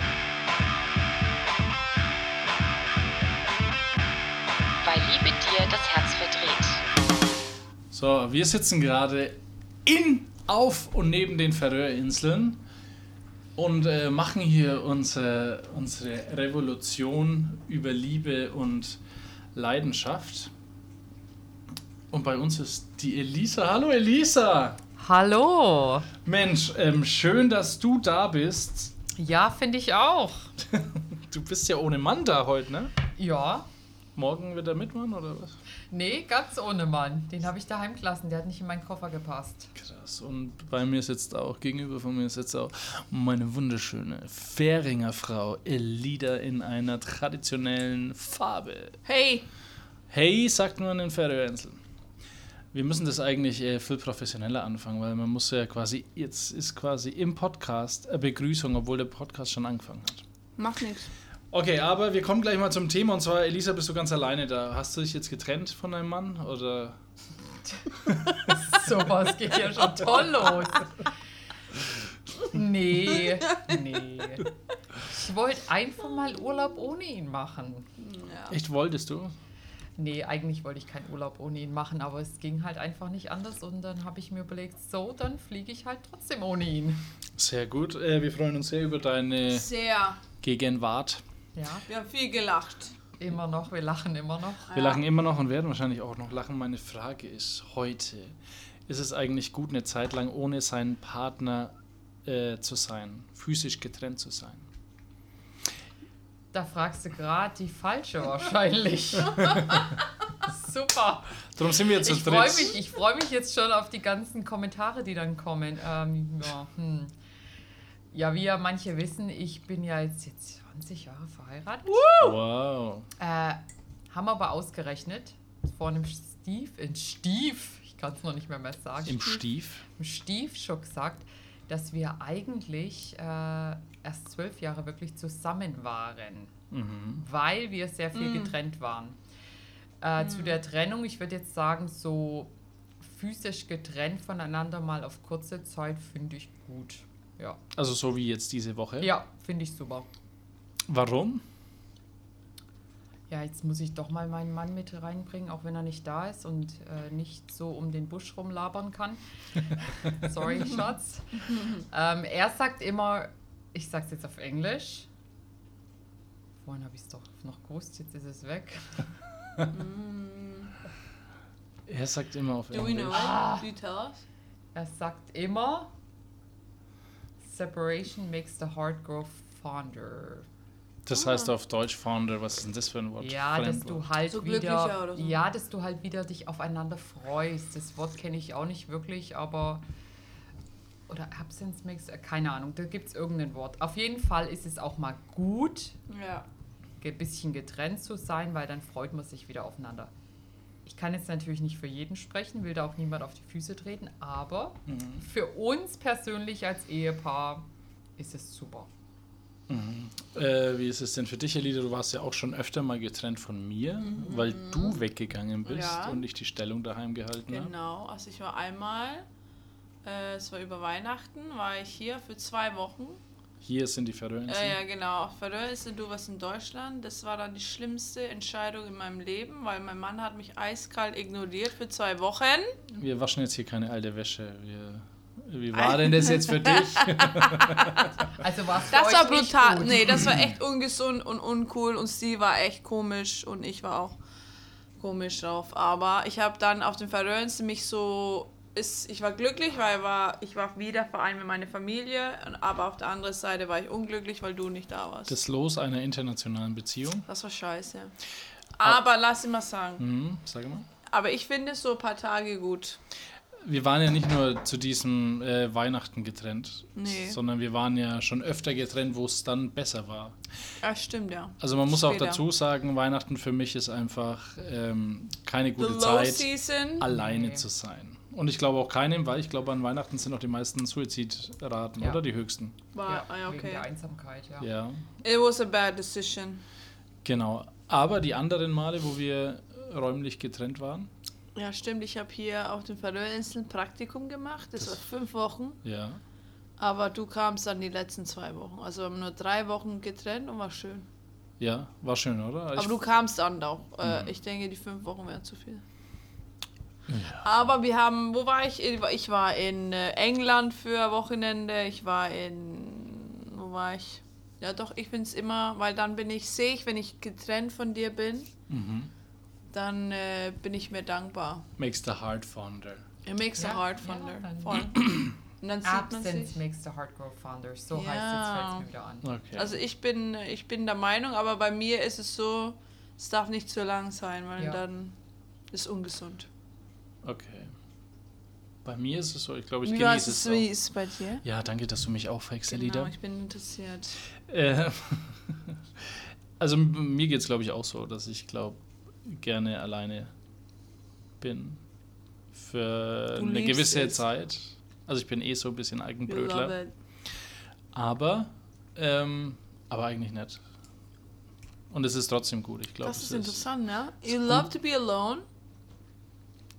Speaker 2: Das Herz verdreht.
Speaker 7: So, wir sitzen gerade in, auf und neben den Färöerinseln und äh, machen hier unsere, unsere Revolution über Liebe und Leidenschaft. Und bei uns ist die Elisa. Hallo Elisa!
Speaker 8: Hallo!
Speaker 7: Mensch, ähm, schön, dass du da bist.
Speaker 8: Ja, finde ich auch. *laughs*
Speaker 7: du bist ja ohne Mann da heute, ne?
Speaker 8: Ja,
Speaker 3: Morgen wird er mitmachen oder was?
Speaker 8: Nee, ganz ohne Mann. Den habe ich daheim gelassen. Der hat nicht in meinen Koffer gepasst.
Speaker 3: Krass. Und bei mir sitzt auch, gegenüber von mir sitzt auch meine wunderschöne Fähringer Frau Elida in einer traditionellen Farbe.
Speaker 9: Hey!
Speaker 3: Hey, sagt man in Färöerinseln. Wir müssen das eigentlich äh, viel professioneller anfangen, weil man muss ja quasi, jetzt ist quasi im Podcast eine Begrüßung, obwohl der Podcast schon angefangen hat.
Speaker 9: Macht nichts.
Speaker 3: Okay, aber wir kommen gleich mal zum Thema und zwar, Elisa, bist du ganz alleine da? Hast du dich jetzt getrennt von deinem Mann oder? *laughs*
Speaker 8: Sowas geht ja schon toll los. Nee, nee. Ich wollte einfach mal Urlaub ohne ihn machen.
Speaker 3: Ja. Echt wolltest du?
Speaker 8: Nee, eigentlich wollte ich keinen Urlaub ohne ihn machen, aber es ging halt einfach nicht anders und dann habe ich mir überlegt, so, dann fliege ich halt trotzdem ohne ihn.
Speaker 3: Sehr gut. Äh, wir freuen uns sehr über deine
Speaker 9: sehr.
Speaker 3: Gegenwart.
Speaker 9: Ja. Wir haben viel gelacht.
Speaker 8: Immer noch, wir lachen immer noch.
Speaker 3: Wir ja. lachen immer noch und werden wahrscheinlich auch noch lachen. Meine Frage ist heute, ist es eigentlich gut, eine Zeit lang ohne seinen Partner äh, zu sein, physisch getrennt zu sein?
Speaker 8: Da fragst du gerade die falsche wahrscheinlich. *laughs* Super.
Speaker 3: Darum sind wir jetzt
Speaker 8: ich freue mich, ich freue mich jetzt schon auf die ganzen Kommentare, die dann kommen. Ähm, ja, hm. ja, wie ja manche wissen, ich bin ja jetzt, jetzt 20 Jahre verheiratet.
Speaker 3: Wow.
Speaker 8: Äh, haben aber ausgerechnet, vor einem Stief, in Stief, ich kann es noch nicht mehr, mehr sagen.
Speaker 3: Im Stief?
Speaker 8: Im Stief schon gesagt, dass wir eigentlich äh, erst zwölf Jahre wirklich zusammen waren, mhm. weil wir sehr viel mhm. getrennt waren. Äh, mhm. Zu der Trennung, ich würde jetzt sagen, so physisch getrennt voneinander mal auf kurze Zeit finde ich gut. Ja.
Speaker 3: Also so wie jetzt diese Woche?
Speaker 8: Ja, finde ich super.
Speaker 3: Warum?
Speaker 8: Ja, jetzt muss ich doch mal meinen Mann mit reinbringen, auch wenn er nicht da ist und äh, nicht so um den Busch rumlabern kann. *laughs* Sorry, Schatz. ähm, er sagt immer, ich sag's jetzt auf Englisch. Vorhin habe ich es doch noch gewusst, jetzt ist es weg. *laughs*
Speaker 3: er sagt immer auf
Speaker 9: Do
Speaker 3: Englisch.
Speaker 9: We know ah. Do you tell us?
Speaker 8: Er sagt immer, Separation makes the heart grow fonder.
Speaker 3: Das heißt auf Deutsch Founder, was ist denn das für ein Wort?
Speaker 8: Ja, dass du halt so wieder, so. ja, dass du halt wieder dich aufeinander freust. Das Wort kenne ich auch nicht wirklich, aber oder Absence äh, keine Ahnung, da gibt es irgendein Wort. Auf jeden Fall ist es auch mal gut,
Speaker 9: ja.
Speaker 8: ein bisschen getrennt zu sein, weil dann freut man sich wieder aufeinander. Ich kann jetzt natürlich nicht für jeden sprechen, will da auch niemand auf die Füße treten, aber mhm. für uns persönlich als Ehepaar ist es super.
Speaker 3: Mhm. Äh, wie ist es denn für dich, Elida? Du warst ja auch schon öfter mal getrennt von mir, mhm. weil du weggegangen bist ja. und ich die Stellung daheim gehalten
Speaker 9: habe. Genau, also ich war einmal, äh, es war über Weihnachten, war ich hier für zwei Wochen.
Speaker 3: Hier sind die Färöerinseln?
Speaker 9: Äh, ja, genau. Färöerinseln, du warst in Deutschland. Das war dann die schlimmste Entscheidung in meinem Leben, weil mein Mann hat mich eiskalt ignoriert für zwei Wochen.
Speaker 3: Wir waschen jetzt hier keine alte Wäsche. Wir wie war denn das jetzt für dich? *laughs*
Speaker 8: also war's
Speaker 9: Das war brutal. Nee, das war echt ungesund und uncool und sie war echt komisch und ich war auch komisch drauf. Aber ich habe dann auf den Färöerinseln mich so ist, ich war glücklich, weil war, ich war wieder vereint mit meiner Familie, aber auf der anderen Seite war ich unglücklich, weil du nicht da warst.
Speaker 3: Das Los einer internationalen Beziehung?
Speaker 9: Das war scheiße. Aber ah. lass ich mal sagen.
Speaker 3: Mhm, sag mal.
Speaker 9: Aber ich finde so ein paar Tage gut
Speaker 3: wir waren ja nicht nur zu diesem äh, Weihnachten getrennt,
Speaker 9: nee.
Speaker 3: sondern wir waren ja schon öfter getrennt, wo es dann besser war.
Speaker 9: Ja, stimmt, ja.
Speaker 3: Also man muss Später. auch dazu sagen, Weihnachten für mich ist einfach ähm, keine gute Zeit,
Speaker 9: season.
Speaker 3: alleine nee. zu sein. Und ich glaube auch keinem, weil ich glaube, an Weihnachten sind auch die meisten Suizidraten, ja. oder die höchsten.
Speaker 9: War, ja, okay.
Speaker 8: Wegen der Einsamkeit, ja.
Speaker 3: ja.
Speaker 9: It was a bad decision.
Speaker 3: Genau. Aber die anderen Male, wo wir räumlich getrennt waren,
Speaker 9: ja, stimmt. Ich habe hier auf den Färöerinseln Praktikum gemacht. Das, das war fünf Wochen.
Speaker 3: Ja.
Speaker 9: Aber du kamst dann die letzten zwei Wochen. Also wir haben nur drei Wochen getrennt und war schön.
Speaker 3: Ja, war schön, oder?
Speaker 9: Aber ich du kamst dann auch. Äh, mhm. Ich denke, die fünf Wochen wären zu viel. Ja. Aber wir haben, wo war ich? Ich war in äh, England für Wochenende. Ich war in, wo war ich? Ja, doch, ich bin es immer, weil dann bin ich, sehe ich, wenn ich getrennt von dir bin. Mhm dann äh, bin ich mir dankbar.
Speaker 3: Makes the heart fonder.
Speaker 9: It makes ja, the heart fonder. Ja, Voll. *clears throat*
Speaker 8: Und dann Absence makes the heart grow fonder. So ja. heißt es, fällt mir wieder an.
Speaker 3: Okay.
Speaker 9: Also ich bin, ich bin der Meinung, aber bei mir ist es so, Es darf nicht zu lang sein, weil ja. dann ist ungesund.
Speaker 3: Okay. Bei mir ist es so, ich glaube, ich
Speaker 9: wie
Speaker 3: genieße
Speaker 9: es. Wie ist es bei dir?
Speaker 3: Ja, danke, dass du mich auch fragst, genau, Elida.
Speaker 9: ich bin interessiert.
Speaker 3: Äh, *laughs* also mir geht es, glaube ich, auch so, dass ich glaube, gerne alleine bin. Für du eine gewisse es. Zeit. Also ich bin eh so ein bisschen Eigenbrötler. Aber, ähm, aber eigentlich nicht. Und es ist trotzdem gut, ich glaube.
Speaker 9: Das ist interessant, ja? You love to be alone.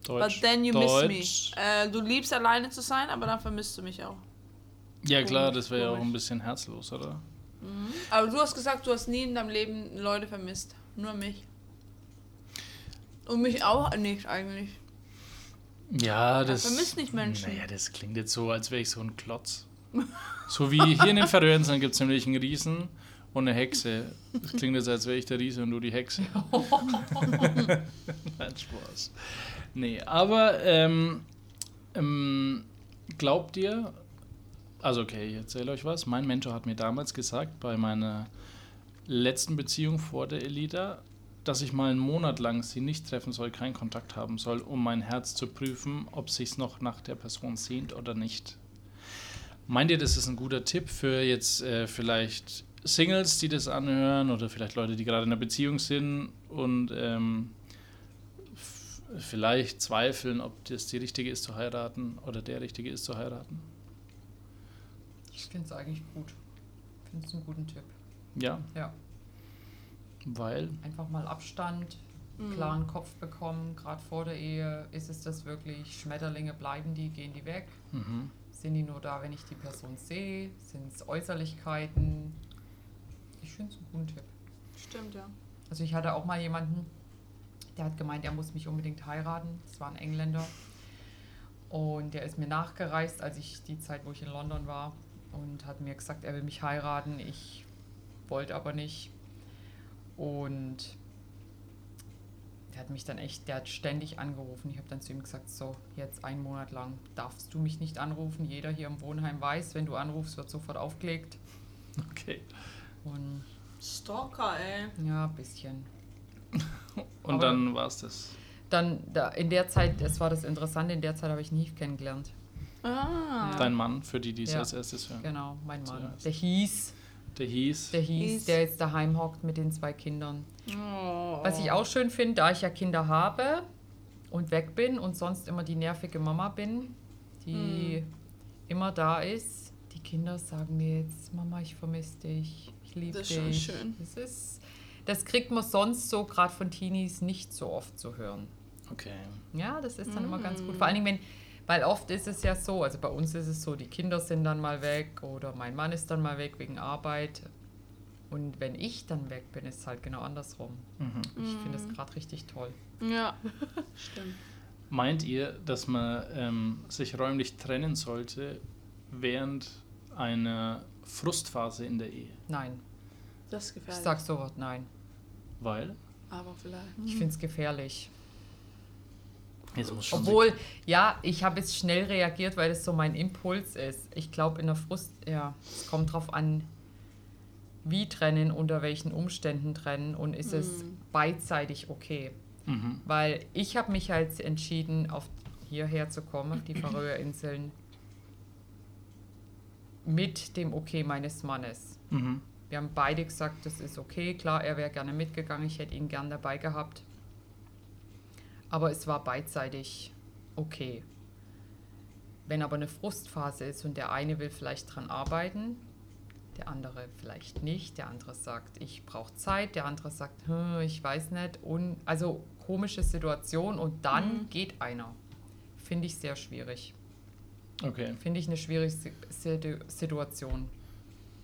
Speaker 9: Deutsch. But then you Deutsch. miss me. Äh, du liebst alleine zu sein, aber dann vermisst du mich auch.
Speaker 3: Ja klar, das wäre ja auch ein bisschen herzlos, oder?
Speaker 9: Mhm. Aber du hast gesagt, du hast nie in deinem Leben Leute vermisst. Nur mich. Und mich auch nicht eigentlich.
Speaker 3: Ja, das.
Speaker 9: Vermisst nicht Menschen.
Speaker 3: Naja, das klingt jetzt so, als wäre ich so ein Klotz. *laughs* so wie hier in den Färöern gibt es nämlich einen Riesen und eine Hexe. Das klingt jetzt, als wäre ich der Riese und du die Hexe. *laughs* Nein, Spaß. Nee, aber ähm, ähm, glaubt ihr, also okay, ich erzähle euch was. Mein Mentor hat mir damals gesagt, bei meiner letzten Beziehung vor der Elita, dass ich mal einen Monat lang sie nicht treffen soll, keinen Kontakt haben soll, um mein Herz zu prüfen, ob sich noch nach der Person sehnt oder nicht. Meint ihr, das ist ein guter Tipp für jetzt äh, vielleicht Singles, die das anhören oder vielleicht Leute, die gerade in einer Beziehung sind und ähm, vielleicht zweifeln, ob das die richtige ist zu heiraten oder der richtige ist zu heiraten?
Speaker 8: Ich finde es eigentlich gut. Ich finde es einen guten Tipp.
Speaker 3: Ja?
Speaker 8: Ja.
Speaker 3: Weil?
Speaker 8: Einfach mal Abstand, mhm. klaren Kopf bekommen. Gerade vor der Ehe ist es das wirklich, Schmetterlinge bleiben die, gehen die weg. Mhm. Sind die nur da, wenn ich die Person sehe? Sind es Äußerlichkeiten? Ich finde es einen guten Tipp.
Speaker 9: Stimmt, ja.
Speaker 8: Also ich hatte auch mal jemanden, der hat gemeint, er muss mich unbedingt heiraten. Das war ein Engländer. Und der ist mir nachgereist, als ich die Zeit, wo ich in London war, und hat mir gesagt, er will mich heiraten. Ich wollte aber nicht. Und der hat mich dann echt, der hat ständig angerufen. Ich habe dann zu ihm gesagt, so, jetzt einen Monat lang darfst du mich nicht anrufen. Jeder hier im Wohnheim weiß, wenn du anrufst, wird sofort aufgelegt.
Speaker 3: Okay.
Speaker 9: Und Stalker, ey.
Speaker 8: Ja, ein bisschen. *laughs*
Speaker 3: Und Aber dann war es das.
Speaker 8: Dann, da, in der Zeit, das war das Interessante, in der Zeit habe ich Neve kennengelernt.
Speaker 9: Ah.
Speaker 3: Ja. Dein Mann, für die, die es ja. als erstes hören.
Speaker 8: Genau, mein Mann. Der hieß
Speaker 3: der hieß?
Speaker 8: Der hieß, der jetzt daheim hockt mit den zwei Kindern. Oh. Was ich auch schön finde, da ich ja Kinder habe und weg bin und sonst immer die nervige Mama bin, die hm. immer da ist. Die Kinder sagen mir jetzt, Mama, ich vermisse dich, ich liebe dich. Das ist schon schön. Das, ist, das kriegt man sonst so gerade von Teenies nicht so oft zu hören.
Speaker 3: Okay.
Speaker 8: Ja, das ist dann mm. immer ganz gut. Vor allen Dingen, wenn weil oft ist es ja so, also bei uns ist es so, die Kinder sind dann mal weg oder mein Mann ist dann mal weg wegen Arbeit. Und wenn ich dann weg bin, ist es halt genau andersrum. Mhm. Ich finde es gerade richtig toll.
Speaker 9: Ja, *laughs* stimmt.
Speaker 3: Meint ihr, dass man ähm, sich räumlich trennen sollte während einer Frustphase in der Ehe?
Speaker 8: Nein.
Speaker 9: Das ist gefährlich.
Speaker 8: Ich sag so was nein.
Speaker 3: Weil?
Speaker 9: Aber vielleicht.
Speaker 8: Ich finde es gefährlich.
Speaker 3: Obwohl,
Speaker 8: sein. ja, ich habe jetzt schnell reagiert, weil das so mein Impuls ist. Ich glaube, in der Frust, ja, es kommt drauf an, wie trennen, unter welchen Umständen trennen und ist mhm. es beidseitig okay. Mhm. Weil ich habe mich halt entschieden, auf hierher zu kommen, auf die Färöerinseln, mit dem Okay meines Mannes. Mhm. Wir haben beide gesagt, das ist okay. Klar, er wäre gerne mitgegangen, ich hätte ihn gern dabei gehabt. Aber es war beidseitig okay. Wenn aber eine Frustphase ist und der eine will vielleicht dran arbeiten, der andere vielleicht nicht, der andere sagt, ich brauche Zeit, der andere sagt, hm, ich weiß nicht. Und, also komische Situation und dann mhm. geht einer. Finde ich sehr schwierig.
Speaker 3: Okay.
Speaker 8: Finde ich eine schwierige Situation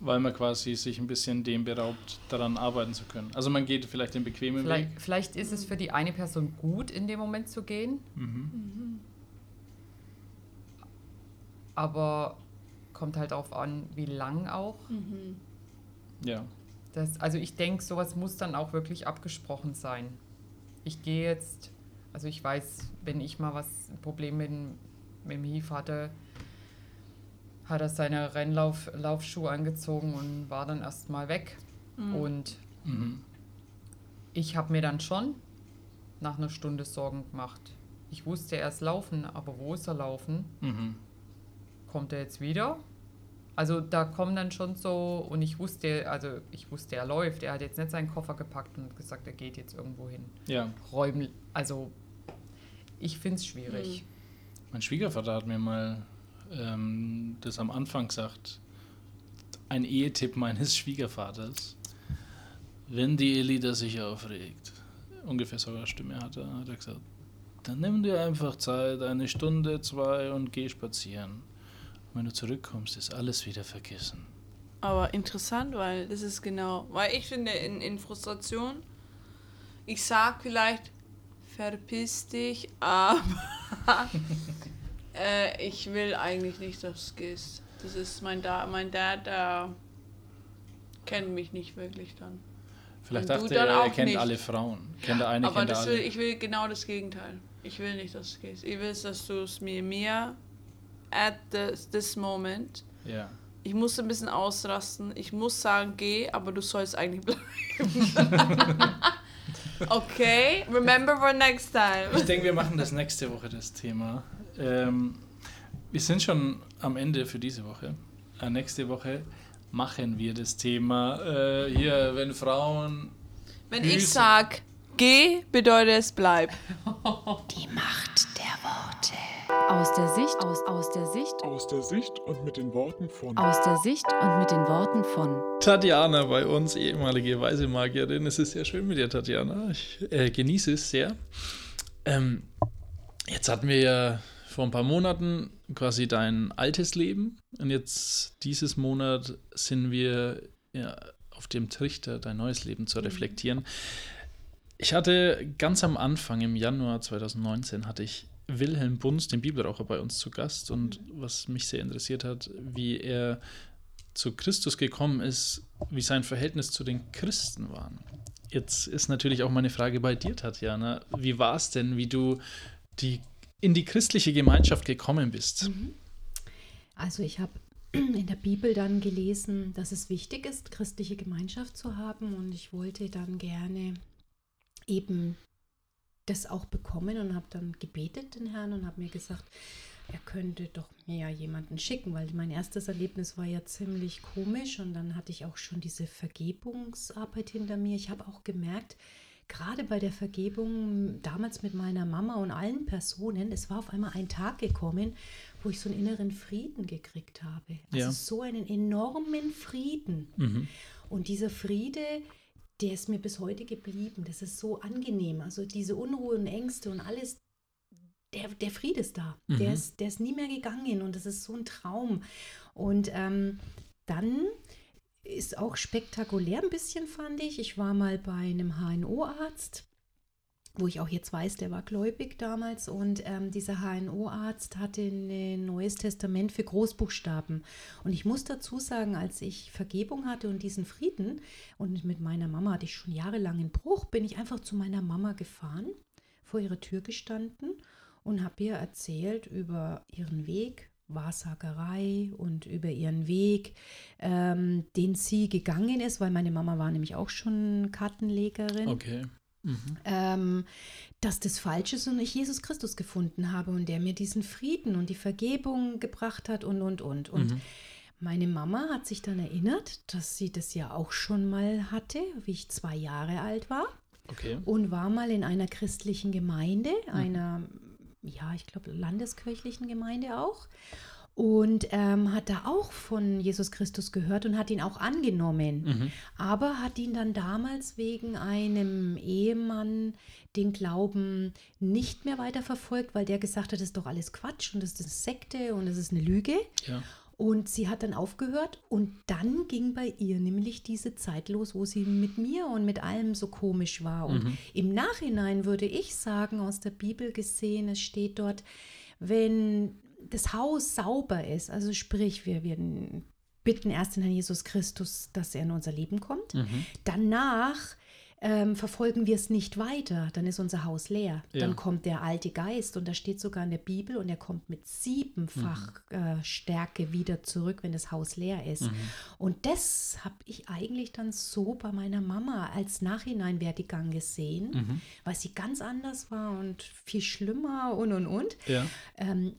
Speaker 3: weil man quasi sich ein bisschen dem beraubt, daran arbeiten zu können. Also man geht vielleicht den bequemen
Speaker 8: vielleicht,
Speaker 3: Weg.
Speaker 8: Vielleicht ist es für die eine Person gut, in dem Moment zu gehen. Mhm.
Speaker 9: Mhm.
Speaker 8: Aber kommt halt darauf an, wie lang auch.
Speaker 9: Mhm.
Speaker 3: Ja.
Speaker 8: Das, also ich denke, sowas muss dann auch wirklich abgesprochen sein. Ich gehe jetzt, also ich weiß, wenn ich mal was ein Problem mit, mit dem Hief hatte, hat er seine Rennlaufschuhe angezogen und war dann erstmal weg. Mhm. Und
Speaker 3: mhm.
Speaker 8: ich habe mir dann schon nach einer Stunde Sorgen gemacht. Ich wusste, er ist laufen, aber wo ist er laufen? Mhm. Kommt er jetzt wieder? Also da kommen dann schon so, und ich wusste, also ich wusste, er läuft. Er hat jetzt nicht seinen Koffer gepackt und gesagt, er geht jetzt irgendwo hin.
Speaker 3: Ja.
Speaker 8: Räumen, also ich finde es schwierig. Mhm.
Speaker 3: Mein Schwiegervater hat mir mal ähm, das am Anfang gesagt. Ein Ehetipp meines Schwiegervaters. Wenn die Elita sich aufregt, ungefähr so eine Stimme hatte, hat er gesagt, dann nimm dir einfach Zeit, eine Stunde, zwei und geh spazieren. Wenn du zurückkommst, ist alles wieder vergessen.
Speaker 9: Aber interessant, weil das ist genau, weil ich finde in, in Frustration, ich sag vielleicht, verpiss dich, aber *laughs* *laughs* äh, ich will eigentlich nicht, dass du gehst. Das ist mein Dad, mein Dad, der kennt mich nicht wirklich dann.
Speaker 3: Vielleicht Und dachte er, er kennt nicht. alle Frauen. Kennt eine,
Speaker 9: aber kennt will, ich will genau das Gegenteil. Ich will nicht, dass du gehst. Ich will, dass du es mir mehr at this, this moment.
Speaker 3: Ja.
Speaker 9: Ich muss ein bisschen ausrasten. Ich muss sagen, geh, aber du sollst eigentlich bleiben. *laughs* okay, remember for next time.
Speaker 3: Ich denke, wir machen das nächste Woche, das Thema. Ähm, wir sind schon am Ende für diese Woche. Äh, nächste Woche machen wir das Thema äh, hier, wenn Frauen.
Speaker 9: Wenn ich sag, geh, bedeutet es bleib. *laughs*
Speaker 2: Die Macht der Worte. Aus der Sicht, aus, aus der Sicht.
Speaker 10: Aus der Sicht und mit den Worten von.
Speaker 2: Aus der Sicht und mit den Worten von.
Speaker 3: Tatjana bei uns, ehemalige Weisemagierin. Es ist sehr schön mit dir, Tatjana. Ich äh, genieße es sehr. Ähm, jetzt hatten wir ja vor ein paar Monaten quasi dein altes Leben und jetzt dieses Monat sind wir ja, auf dem Trichter, dein neues Leben zu reflektieren. Ich hatte ganz am Anfang im Januar 2019 hatte ich Wilhelm Bunz, den Bibelraucher, bei uns zu Gast. Und was mich sehr interessiert hat, wie er zu Christus gekommen ist, wie sein Verhältnis zu den Christen war. Jetzt ist natürlich auch meine Frage bei dir, Tatjana. Wie war es denn, wie du die, in die christliche Gemeinschaft gekommen bist? Mhm.
Speaker 1: Also ich habe *clears throat* in der Bibel dann gelesen, dass es wichtig ist, christliche Gemeinschaft zu haben. Und ich wollte dann gerne eben das auch bekommen und habe dann gebetet den Herrn und habe mir gesagt, er könnte doch mir ja jemanden schicken, weil mein erstes Erlebnis war ja ziemlich komisch und dann hatte ich auch schon diese Vergebungsarbeit hinter mir. Ich habe auch gemerkt, gerade bei der Vergebung damals mit meiner Mama und allen Personen, es war auf einmal ein Tag gekommen, wo ich so einen inneren Frieden gekriegt habe. Also ja. so einen enormen Frieden. Mhm. Und dieser Friede, der ist mir bis heute geblieben. Das ist so angenehm. Also diese Unruhe und Ängste und alles, der, der Friede ist da. Mhm. Der, ist, der ist nie mehr gegangen und das ist so ein Traum. Und ähm, dann ist auch spektakulär ein bisschen, fand ich. Ich war mal bei einem HNO-Arzt wo ich auch jetzt weiß, der war gläubig damals und ähm, dieser HNO-Arzt hatte ein neues Testament für Großbuchstaben. Und ich muss dazu sagen, als ich Vergebung hatte und diesen Frieden und mit meiner Mama hatte ich schon jahrelang einen Bruch, bin ich einfach zu meiner Mama gefahren, vor ihrer Tür gestanden und habe ihr erzählt über ihren Weg, Wahrsagerei und über ihren Weg, ähm, den sie gegangen ist, weil meine Mama war nämlich auch schon Kartenlegerin.
Speaker 3: Okay. Mhm.
Speaker 1: Ähm, dass das falsch ist und ich Jesus Christus gefunden habe und der mir diesen Frieden und die Vergebung gebracht hat und, und, und. Und mhm. meine Mama hat sich dann erinnert, dass sie das ja auch schon mal hatte, wie ich zwei Jahre alt war.
Speaker 3: Okay.
Speaker 1: Und war mal in einer christlichen Gemeinde, mhm. einer, ja, ich glaube, landeskirchlichen Gemeinde auch und ähm, hat da auch von Jesus Christus gehört und hat ihn auch angenommen. Mhm. Aber hat ihn dann damals wegen einem Ehemann den Glauben nicht mehr weiterverfolgt, weil der gesagt hat, das ist doch alles Quatsch und das ist eine Sekte und das ist eine Lüge.
Speaker 3: Ja.
Speaker 1: Und sie hat dann aufgehört und dann ging bei ihr nämlich diese Zeit los, wo sie mit mir und mit allem so komisch war. Und mhm. im Nachhinein würde ich sagen, aus der Bibel gesehen, es steht dort, wenn das Haus sauber ist, also sprich, wir, wir bitten erst den Herrn Jesus Christus, dass er in unser Leben kommt. Mhm. Danach ähm, verfolgen wir es nicht weiter, dann ist unser Haus leer. Ja. Dann kommt der alte Geist und da steht sogar in der Bibel und er kommt mit siebenfach mhm. äh, Stärke wieder zurück, wenn das Haus leer ist. Mhm. Und das habe ich eigentlich dann so bei meiner Mama als Nachhineinwerdegang gesehen, mhm. weil sie ganz anders war und viel schlimmer und und und. Ja. Ähm,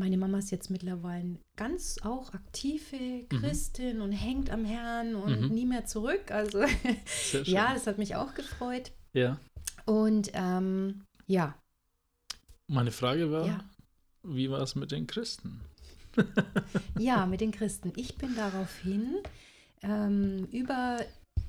Speaker 1: meine Mama ist jetzt mittlerweile ganz auch aktive mhm. Christin mhm. und hängt am Herrn und mhm. nie mehr zurück. Also *laughs* ja, das hat mich auch gefreut.
Speaker 3: Ja.
Speaker 1: Und ähm, ja.
Speaker 3: Meine Frage war, ja. wie war es mit den Christen? *laughs*
Speaker 1: ja, mit den Christen. Ich bin daraufhin ähm, über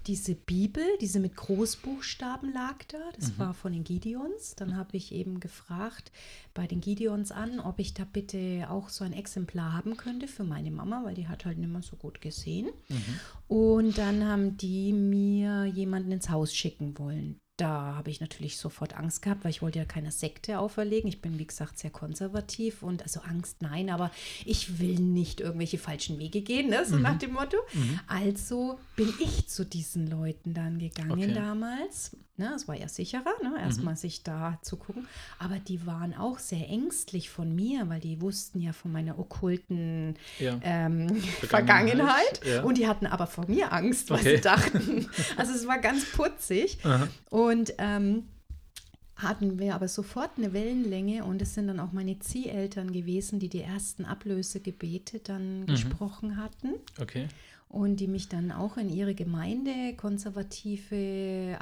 Speaker 1: diese Bibel, diese mit Großbuchstaben lag da, das mhm. war von den Gideons. Dann habe ich eben gefragt bei den Gideons an, ob ich da bitte auch so ein Exemplar haben könnte für meine Mama, weil die hat halt nicht mehr so gut gesehen. Mhm. Und dann haben die mir jemanden ins Haus schicken wollen da habe ich natürlich sofort Angst gehabt, weil ich wollte ja keine Sekte auferlegen. Ich bin, wie gesagt, sehr konservativ und also Angst, nein, aber ich will nicht irgendwelche falschen Wege gehen, ne? so mhm. nach dem Motto. Mhm. Also bin ich zu diesen Leuten dann gegangen okay. damals. Ne? Es war ja sicherer, ne? erstmal mhm. sich da zu gucken. Aber die waren auch sehr ängstlich von mir, weil die wussten ja von meiner okkulten ja. ähm, Vergangenheit. Vergangenheit. Ja. Und die hatten aber vor mir Angst, was okay. sie dachten. *laughs* Also es war ganz putzig. Und ähm, hatten wir aber sofort eine Wellenlänge und es sind dann auch meine Zieheltern gewesen, die die ersten Ablösegebete dann mhm. gesprochen hatten.
Speaker 3: Okay.
Speaker 1: Und die mich dann auch in ihre Gemeinde, konservative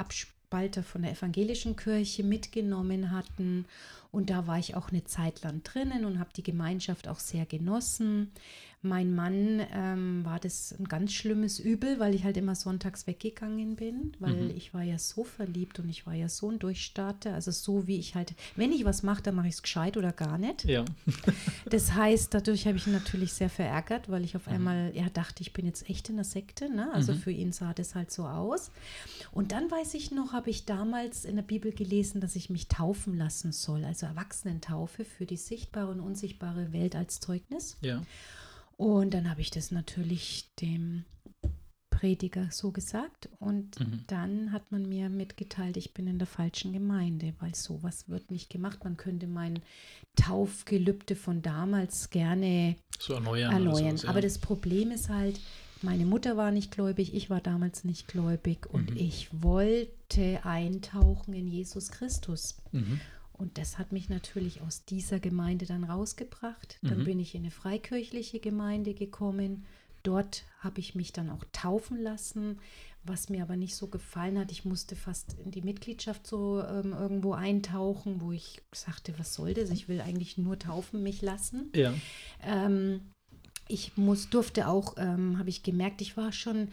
Speaker 1: Abspalter von der evangelischen Kirche mitgenommen hatten. Und da war ich auch eine Zeit lang drinnen und habe die Gemeinschaft auch sehr genossen. Mein Mann ähm, war das ein ganz schlimmes Übel, weil ich halt immer sonntags weggegangen bin, weil mhm. ich war ja so verliebt und ich war ja so ein Durchstarter. Also so wie ich halt, wenn ich was mache, dann mache ich es gescheit oder gar nicht.
Speaker 3: Ja. *laughs*
Speaker 1: das heißt, dadurch habe ich ihn natürlich sehr verärgert, weil ich auf mhm. einmal, er dachte, ich bin jetzt echt in der Sekte. Ne? Also mhm. für ihn sah das halt so aus. Und dann weiß ich noch, habe ich damals in der Bibel gelesen, dass ich mich taufen lassen soll, also Erwachsenentaufe für die sichtbare und unsichtbare Welt als Zeugnis.
Speaker 3: Ja.
Speaker 1: Und dann habe ich das natürlich dem Prediger so gesagt und mhm. dann hat man mir mitgeteilt, ich bin in der falschen Gemeinde, weil sowas wird nicht gemacht. Man könnte mein Taufgelübde von damals gerne
Speaker 3: so erneuern.
Speaker 1: erneuern. Sowas, ja. Aber das Problem ist halt, meine Mutter war nicht gläubig, ich war damals nicht gläubig und mhm. ich wollte eintauchen in Jesus Christus. Mhm. Und das hat mich natürlich aus dieser Gemeinde dann rausgebracht. Dann mhm. bin ich in eine freikirchliche Gemeinde gekommen. Dort habe ich mich dann auch taufen lassen, was mir aber nicht so gefallen hat. Ich musste fast in die Mitgliedschaft so ähm, irgendwo eintauchen, wo ich sagte, was soll das? Ich will eigentlich nur taufen mich lassen.
Speaker 3: Ja.
Speaker 1: Ähm, ich muss, durfte auch, ähm, habe ich gemerkt, ich war schon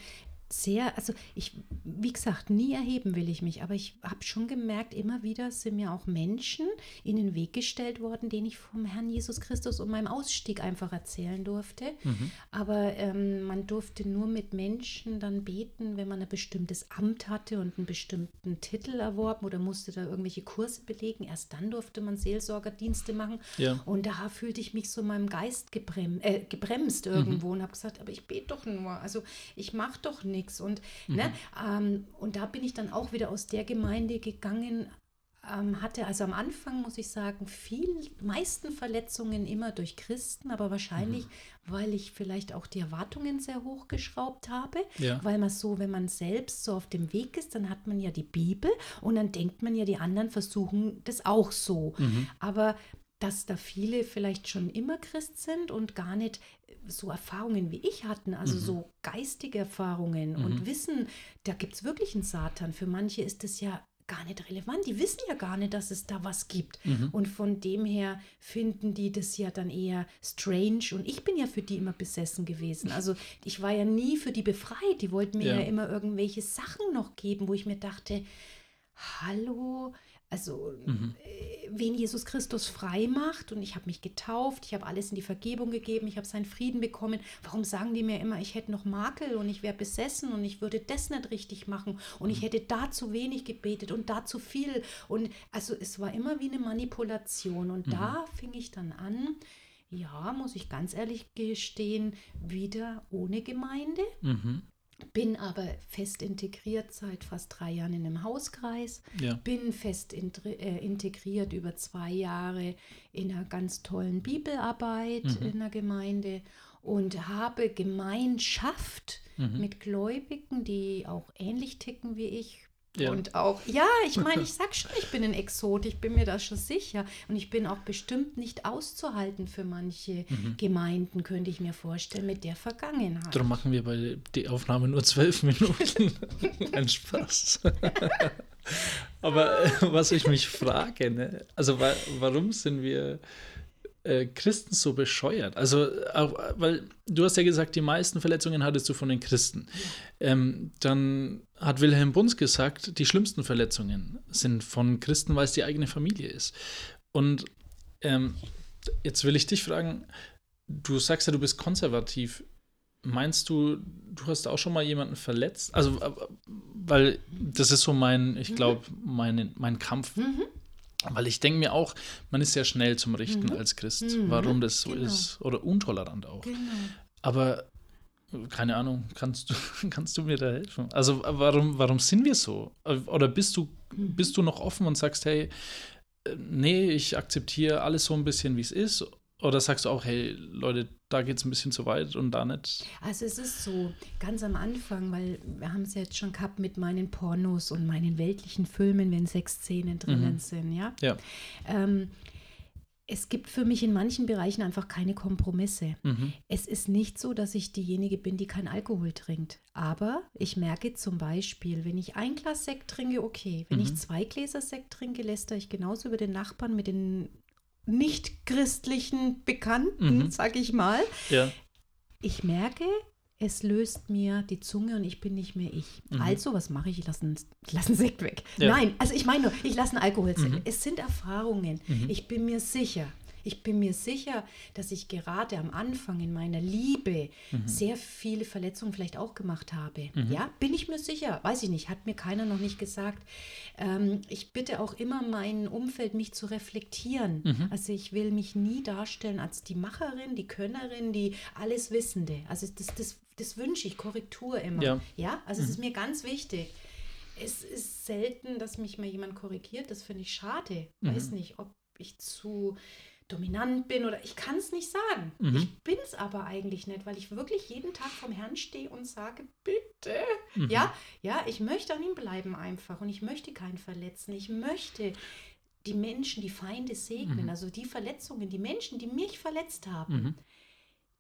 Speaker 1: sehr, also ich, wie gesagt, nie erheben will ich mich, aber ich habe schon gemerkt, immer wieder sind mir auch Menschen in den Weg gestellt worden, denen ich vom Herrn Jesus Christus und meinem Ausstieg einfach erzählen durfte. Mhm. Aber ähm, man durfte nur mit Menschen dann beten, wenn man ein bestimmtes Amt hatte und einen bestimmten Titel erworben oder musste da irgendwelche Kurse belegen. Erst dann durfte man Seelsorgerdienste machen.
Speaker 3: Ja.
Speaker 1: Und da fühlte ich mich so in meinem Geist gebrem äh, gebremst irgendwo mhm. und habe gesagt, aber ich bete doch nur, also ich mache doch nicht nichts. Und, mhm. ne, ähm, und da bin ich dann auch wieder aus der Gemeinde gegangen, ähm, hatte also am Anfang, muss ich sagen, viel, meisten Verletzungen immer durch Christen, aber wahrscheinlich, mhm. weil ich vielleicht auch die Erwartungen sehr hoch geschraubt habe,
Speaker 3: ja.
Speaker 1: weil man so, wenn man selbst so auf dem Weg ist, dann hat man ja die Bibel und dann denkt man ja, die anderen versuchen das auch so. Mhm. Aber dass da viele vielleicht schon immer Christ sind und gar nicht so Erfahrungen wie ich hatten, also mhm. so geistige Erfahrungen mhm. und wissen, da gibt es wirklich einen Satan. Für manche ist das ja gar nicht relevant. Die wissen ja gar nicht, dass es da was gibt. Mhm. Und von dem her finden die das ja dann eher strange. Und ich bin ja für die immer besessen gewesen. Also ich war ja nie für die befreit. Die wollten mir ja, ja immer irgendwelche Sachen noch geben, wo ich mir dachte, hallo, also mhm. Äh, wen Jesus Christus frei macht und ich habe mich getauft, ich habe alles in die Vergebung gegeben, ich habe seinen Frieden bekommen. Warum sagen die mir immer, ich hätte noch Makel und ich wäre besessen und ich würde das nicht richtig machen und ich mhm. hätte da zu wenig gebetet und da zu viel und also es war immer wie eine Manipulation und mhm. da fing ich dann an, ja, muss ich ganz ehrlich gestehen, wieder ohne Gemeinde. Mhm bin aber fest integriert seit fast drei Jahren in einem Hauskreis, ja. bin fest äh, integriert über zwei Jahre in einer ganz tollen Bibelarbeit mhm. in der Gemeinde und habe Gemeinschaft mhm. mit Gläubigen, die auch ähnlich ticken wie ich, ja. Und auch, ja, ich meine, ich sag schon, ich bin ein Exot, ich bin mir da schon sicher. Und ich bin auch bestimmt nicht auszuhalten für manche mhm. Gemeinden, könnte ich mir vorstellen, mit der Vergangenheit.
Speaker 3: Darum machen wir bei der Aufnahme nur zwölf Minuten. *laughs* ein Spaß. *laughs* Aber äh, was ich mich frage, ne? also wa warum sind wir äh, Christen so bescheuert? Also, auch, weil du hast ja gesagt, die meisten Verletzungen hattest du von den Christen. Ähm, dann hat Wilhelm Bunz gesagt, die schlimmsten Verletzungen sind von Christen, weil es die eigene Familie ist. Und ähm, jetzt will ich dich fragen, du sagst ja, du bist konservativ. Meinst du, du hast auch schon mal jemanden verletzt? Also, weil das ist so mein, ich glaube, mein, mein Kampf. Mhm. Weil ich denke mir auch, man ist sehr schnell zum Richten mhm. als Christ, mhm. warum das so genau. ist. Oder untolerant auch. Genau. Aber keine Ahnung, kannst du, *laughs* kannst du mir da helfen? Also warum, warum sind wir so? Oder bist du, bist du noch offen und sagst, hey, äh, nee, ich akzeptiere alles so ein bisschen, wie es ist? Oder sagst du auch, hey, Leute, da geht es ein bisschen zu weit und da nicht?
Speaker 1: Also es ist so, ganz am Anfang, weil wir haben es ja jetzt schon gehabt mit meinen Pornos und meinen weltlichen Filmen, wenn sechs Szenen drinnen mhm. sind, ja.
Speaker 3: Ja.
Speaker 1: Ähm, es gibt für mich in manchen Bereichen einfach keine Kompromisse. Mhm. Es ist nicht so, dass ich diejenige bin, die kein Alkohol trinkt. Aber ich merke zum Beispiel, wenn ich ein Glas Sekt trinke, okay. Wenn mhm. ich zwei Gläser Sekt trinke, lästere ich genauso über den Nachbarn mit den nicht christlichen Bekannten, mhm. sag ich mal.
Speaker 3: Ja.
Speaker 1: Ich merke, es löst mir die Zunge und ich bin nicht mehr ich. Mhm. Also, was mache ich? Ich lasse einen, lass einen Sekt weg. Ja. Nein, also ich meine nur, ich lasse einen Alkohol mhm. Es sind Erfahrungen. Mhm. Ich bin mir sicher, ich bin mir sicher, dass ich gerade am Anfang in meiner Liebe mhm. sehr viele Verletzungen vielleicht auch gemacht habe. Mhm. Ja, bin ich mir sicher. Weiß ich nicht, hat mir keiner noch nicht gesagt. Ähm, ich bitte auch immer mein Umfeld, mich zu reflektieren. Mhm. Also ich will mich nie darstellen als die Macherin, die Könnerin, die alles Wissende. Also das, das, das wünsche ich, Korrektur immer. Ja, ja? also es ist mhm. mir ganz wichtig. Es ist selten, dass mich mal jemand korrigiert. Das finde ich schade. Mhm. Weiß nicht, ob ich zu dominant bin oder ich kann es nicht sagen. Mhm. Ich bin es aber eigentlich nicht, weil ich wirklich jeden Tag vom Herrn stehe und sage, bitte. Mhm. Ja, ja, ich möchte an ihm bleiben einfach und ich möchte keinen verletzen. Ich möchte die Menschen, die Feinde segnen, mhm. also die Verletzungen, die Menschen, die mich verletzt haben, mhm.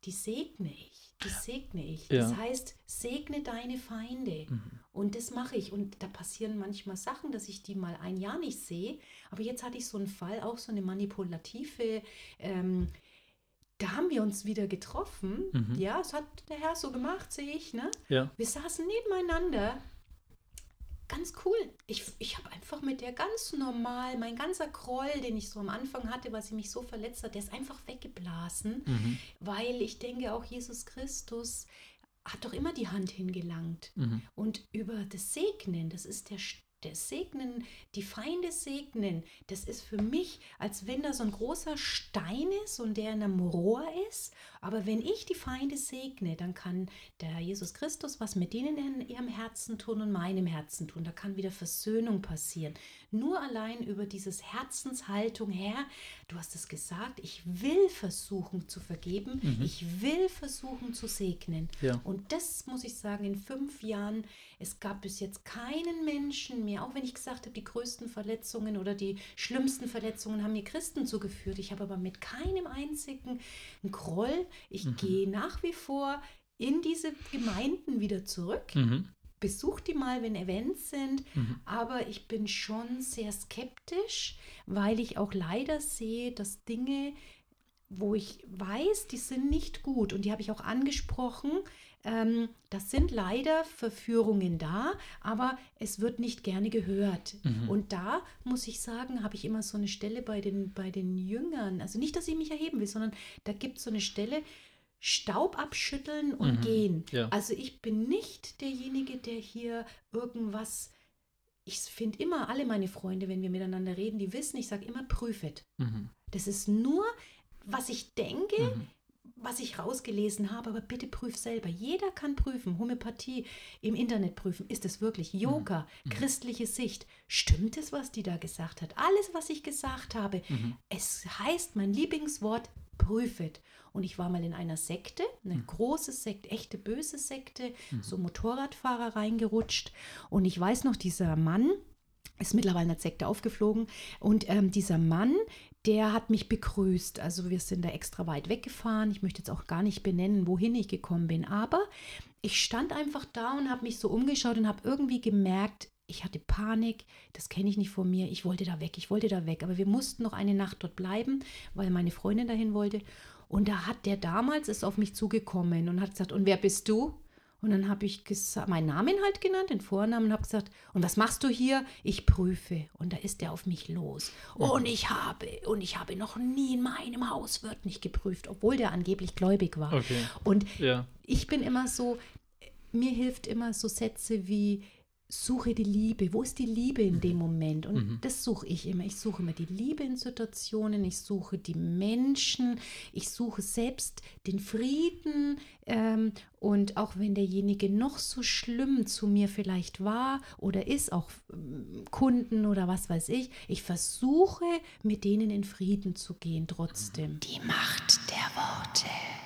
Speaker 1: Die segne ich das segne ich. Ja. Das heißt, segne deine Feinde. Mhm. Und das mache ich. Und da passieren manchmal Sachen, dass ich die mal ein Jahr nicht sehe. Aber jetzt hatte ich so einen Fall, auch so eine manipulative. Ähm, da haben wir uns wieder getroffen. Mhm. Ja, das hat der Herr so gemacht, sehe ich. Ne?
Speaker 3: Ja.
Speaker 1: Wir saßen nebeneinander ganz cool. Ich, ich habe einfach mit der ganz normal, mein ganzer Groll, den ich so am Anfang hatte, was sie mich so verletzt hat, der ist einfach weggeblasen, mhm. weil ich denke, auch Jesus Christus hat doch immer die Hand hingelangt. Mhm. Und über das Segnen, das ist der das Segnen, die Feinde segnen, das ist für mich, als wenn da so ein großer Stein ist und der in einem Rohr ist. Aber wenn ich die Feinde segne, dann kann der Jesus Christus was mit denen in ihrem Herzen tun und meinem Herzen tun. Da kann wieder Versöhnung passieren. Nur allein über dieses Herzenshaltung, Herr, du hast es gesagt, ich will versuchen zu vergeben, mhm. ich will versuchen zu segnen. Ja. Und das muss ich sagen, in fünf Jahren, es gab bis jetzt keinen Menschen mehr, auch wenn ich gesagt habe, die größten Verletzungen oder die schlimmsten Verletzungen haben mir Christen zugeführt. Ich habe aber mit keinem einzigen Groll, ich mhm. gehe nach wie vor in diese Gemeinden wieder zurück. Mhm besuche die mal, wenn Events sind, mhm. aber ich bin schon sehr skeptisch, weil ich auch leider sehe, dass Dinge, wo ich weiß, die sind nicht gut und die habe ich auch angesprochen, ähm, das sind leider Verführungen da, aber es wird nicht gerne gehört. Mhm. Und da muss ich sagen, habe ich immer so eine Stelle bei den, bei den Jüngern, also nicht, dass ich mich erheben will, sondern da gibt es so eine Stelle, Staub abschütteln und mhm. gehen. Ja. Also ich bin nicht derjenige, der hier irgendwas. Ich finde immer, alle meine Freunde, wenn wir miteinander reden, die wissen, ich sage immer, prüfet. Mhm. Das ist nur, was ich denke, mhm. Was ich rausgelesen habe, aber bitte prüf selber. Jeder kann prüfen, Homöopathie im Internet prüfen. Ist es wirklich Yoga, mhm. christliche Sicht? Stimmt es, was die da gesagt hat? Alles, was ich gesagt habe. Mhm. Es heißt, mein Lieblingswort, prüfet. Und ich war mal in einer Sekte, eine mhm. große Sekte, echte böse Sekte, mhm. so Motorradfahrer reingerutscht. Und ich weiß noch, dieser Mann, ist mittlerweile in der Sekte aufgeflogen. Und ähm, dieser Mann, der hat mich begrüßt. Also wir sind da extra weit weggefahren. Ich möchte jetzt auch gar nicht benennen, wohin ich gekommen bin. Aber ich stand einfach da und habe mich so umgeschaut und habe irgendwie gemerkt, ich hatte Panik, das kenne ich nicht von mir. Ich wollte da weg, ich wollte da weg. Aber wir mussten noch eine Nacht dort bleiben, weil meine Freundin dahin wollte. Und da hat der damals ist auf mich zugekommen und hat gesagt, und wer bist du? Und dann habe ich meinen Namen halt genannt, den Vornamen, und habe gesagt, und was machst du hier? Ich prüfe. Und da ist er auf mich los. Und ich habe, und ich habe noch nie in meinem Haus wird nicht geprüft, obwohl der angeblich gläubig war. Okay. Und ja. ich bin immer so, mir hilft immer so Sätze wie, suche die Liebe. Wo ist die Liebe in dem Moment? Und mhm. das suche ich immer. Ich suche immer die Liebe in Situationen, ich suche die Menschen, ich suche selbst den Frieden. Ähm, und auch wenn derjenige noch so schlimm zu mir vielleicht war oder ist, auch ähm, Kunden oder was weiß ich, ich versuche mit denen in Frieden zu gehen trotzdem.
Speaker 2: Die Macht der Worte.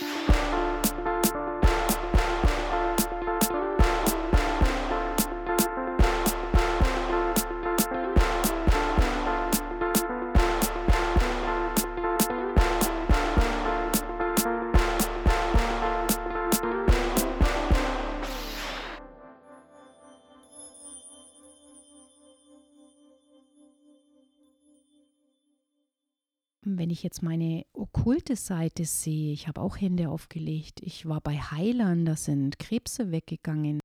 Speaker 1: Wenn ich jetzt meine okkulte Seite sehe, ich habe auch Hände aufgelegt. Ich war bei Heilern, da sind Krebse weggegangen.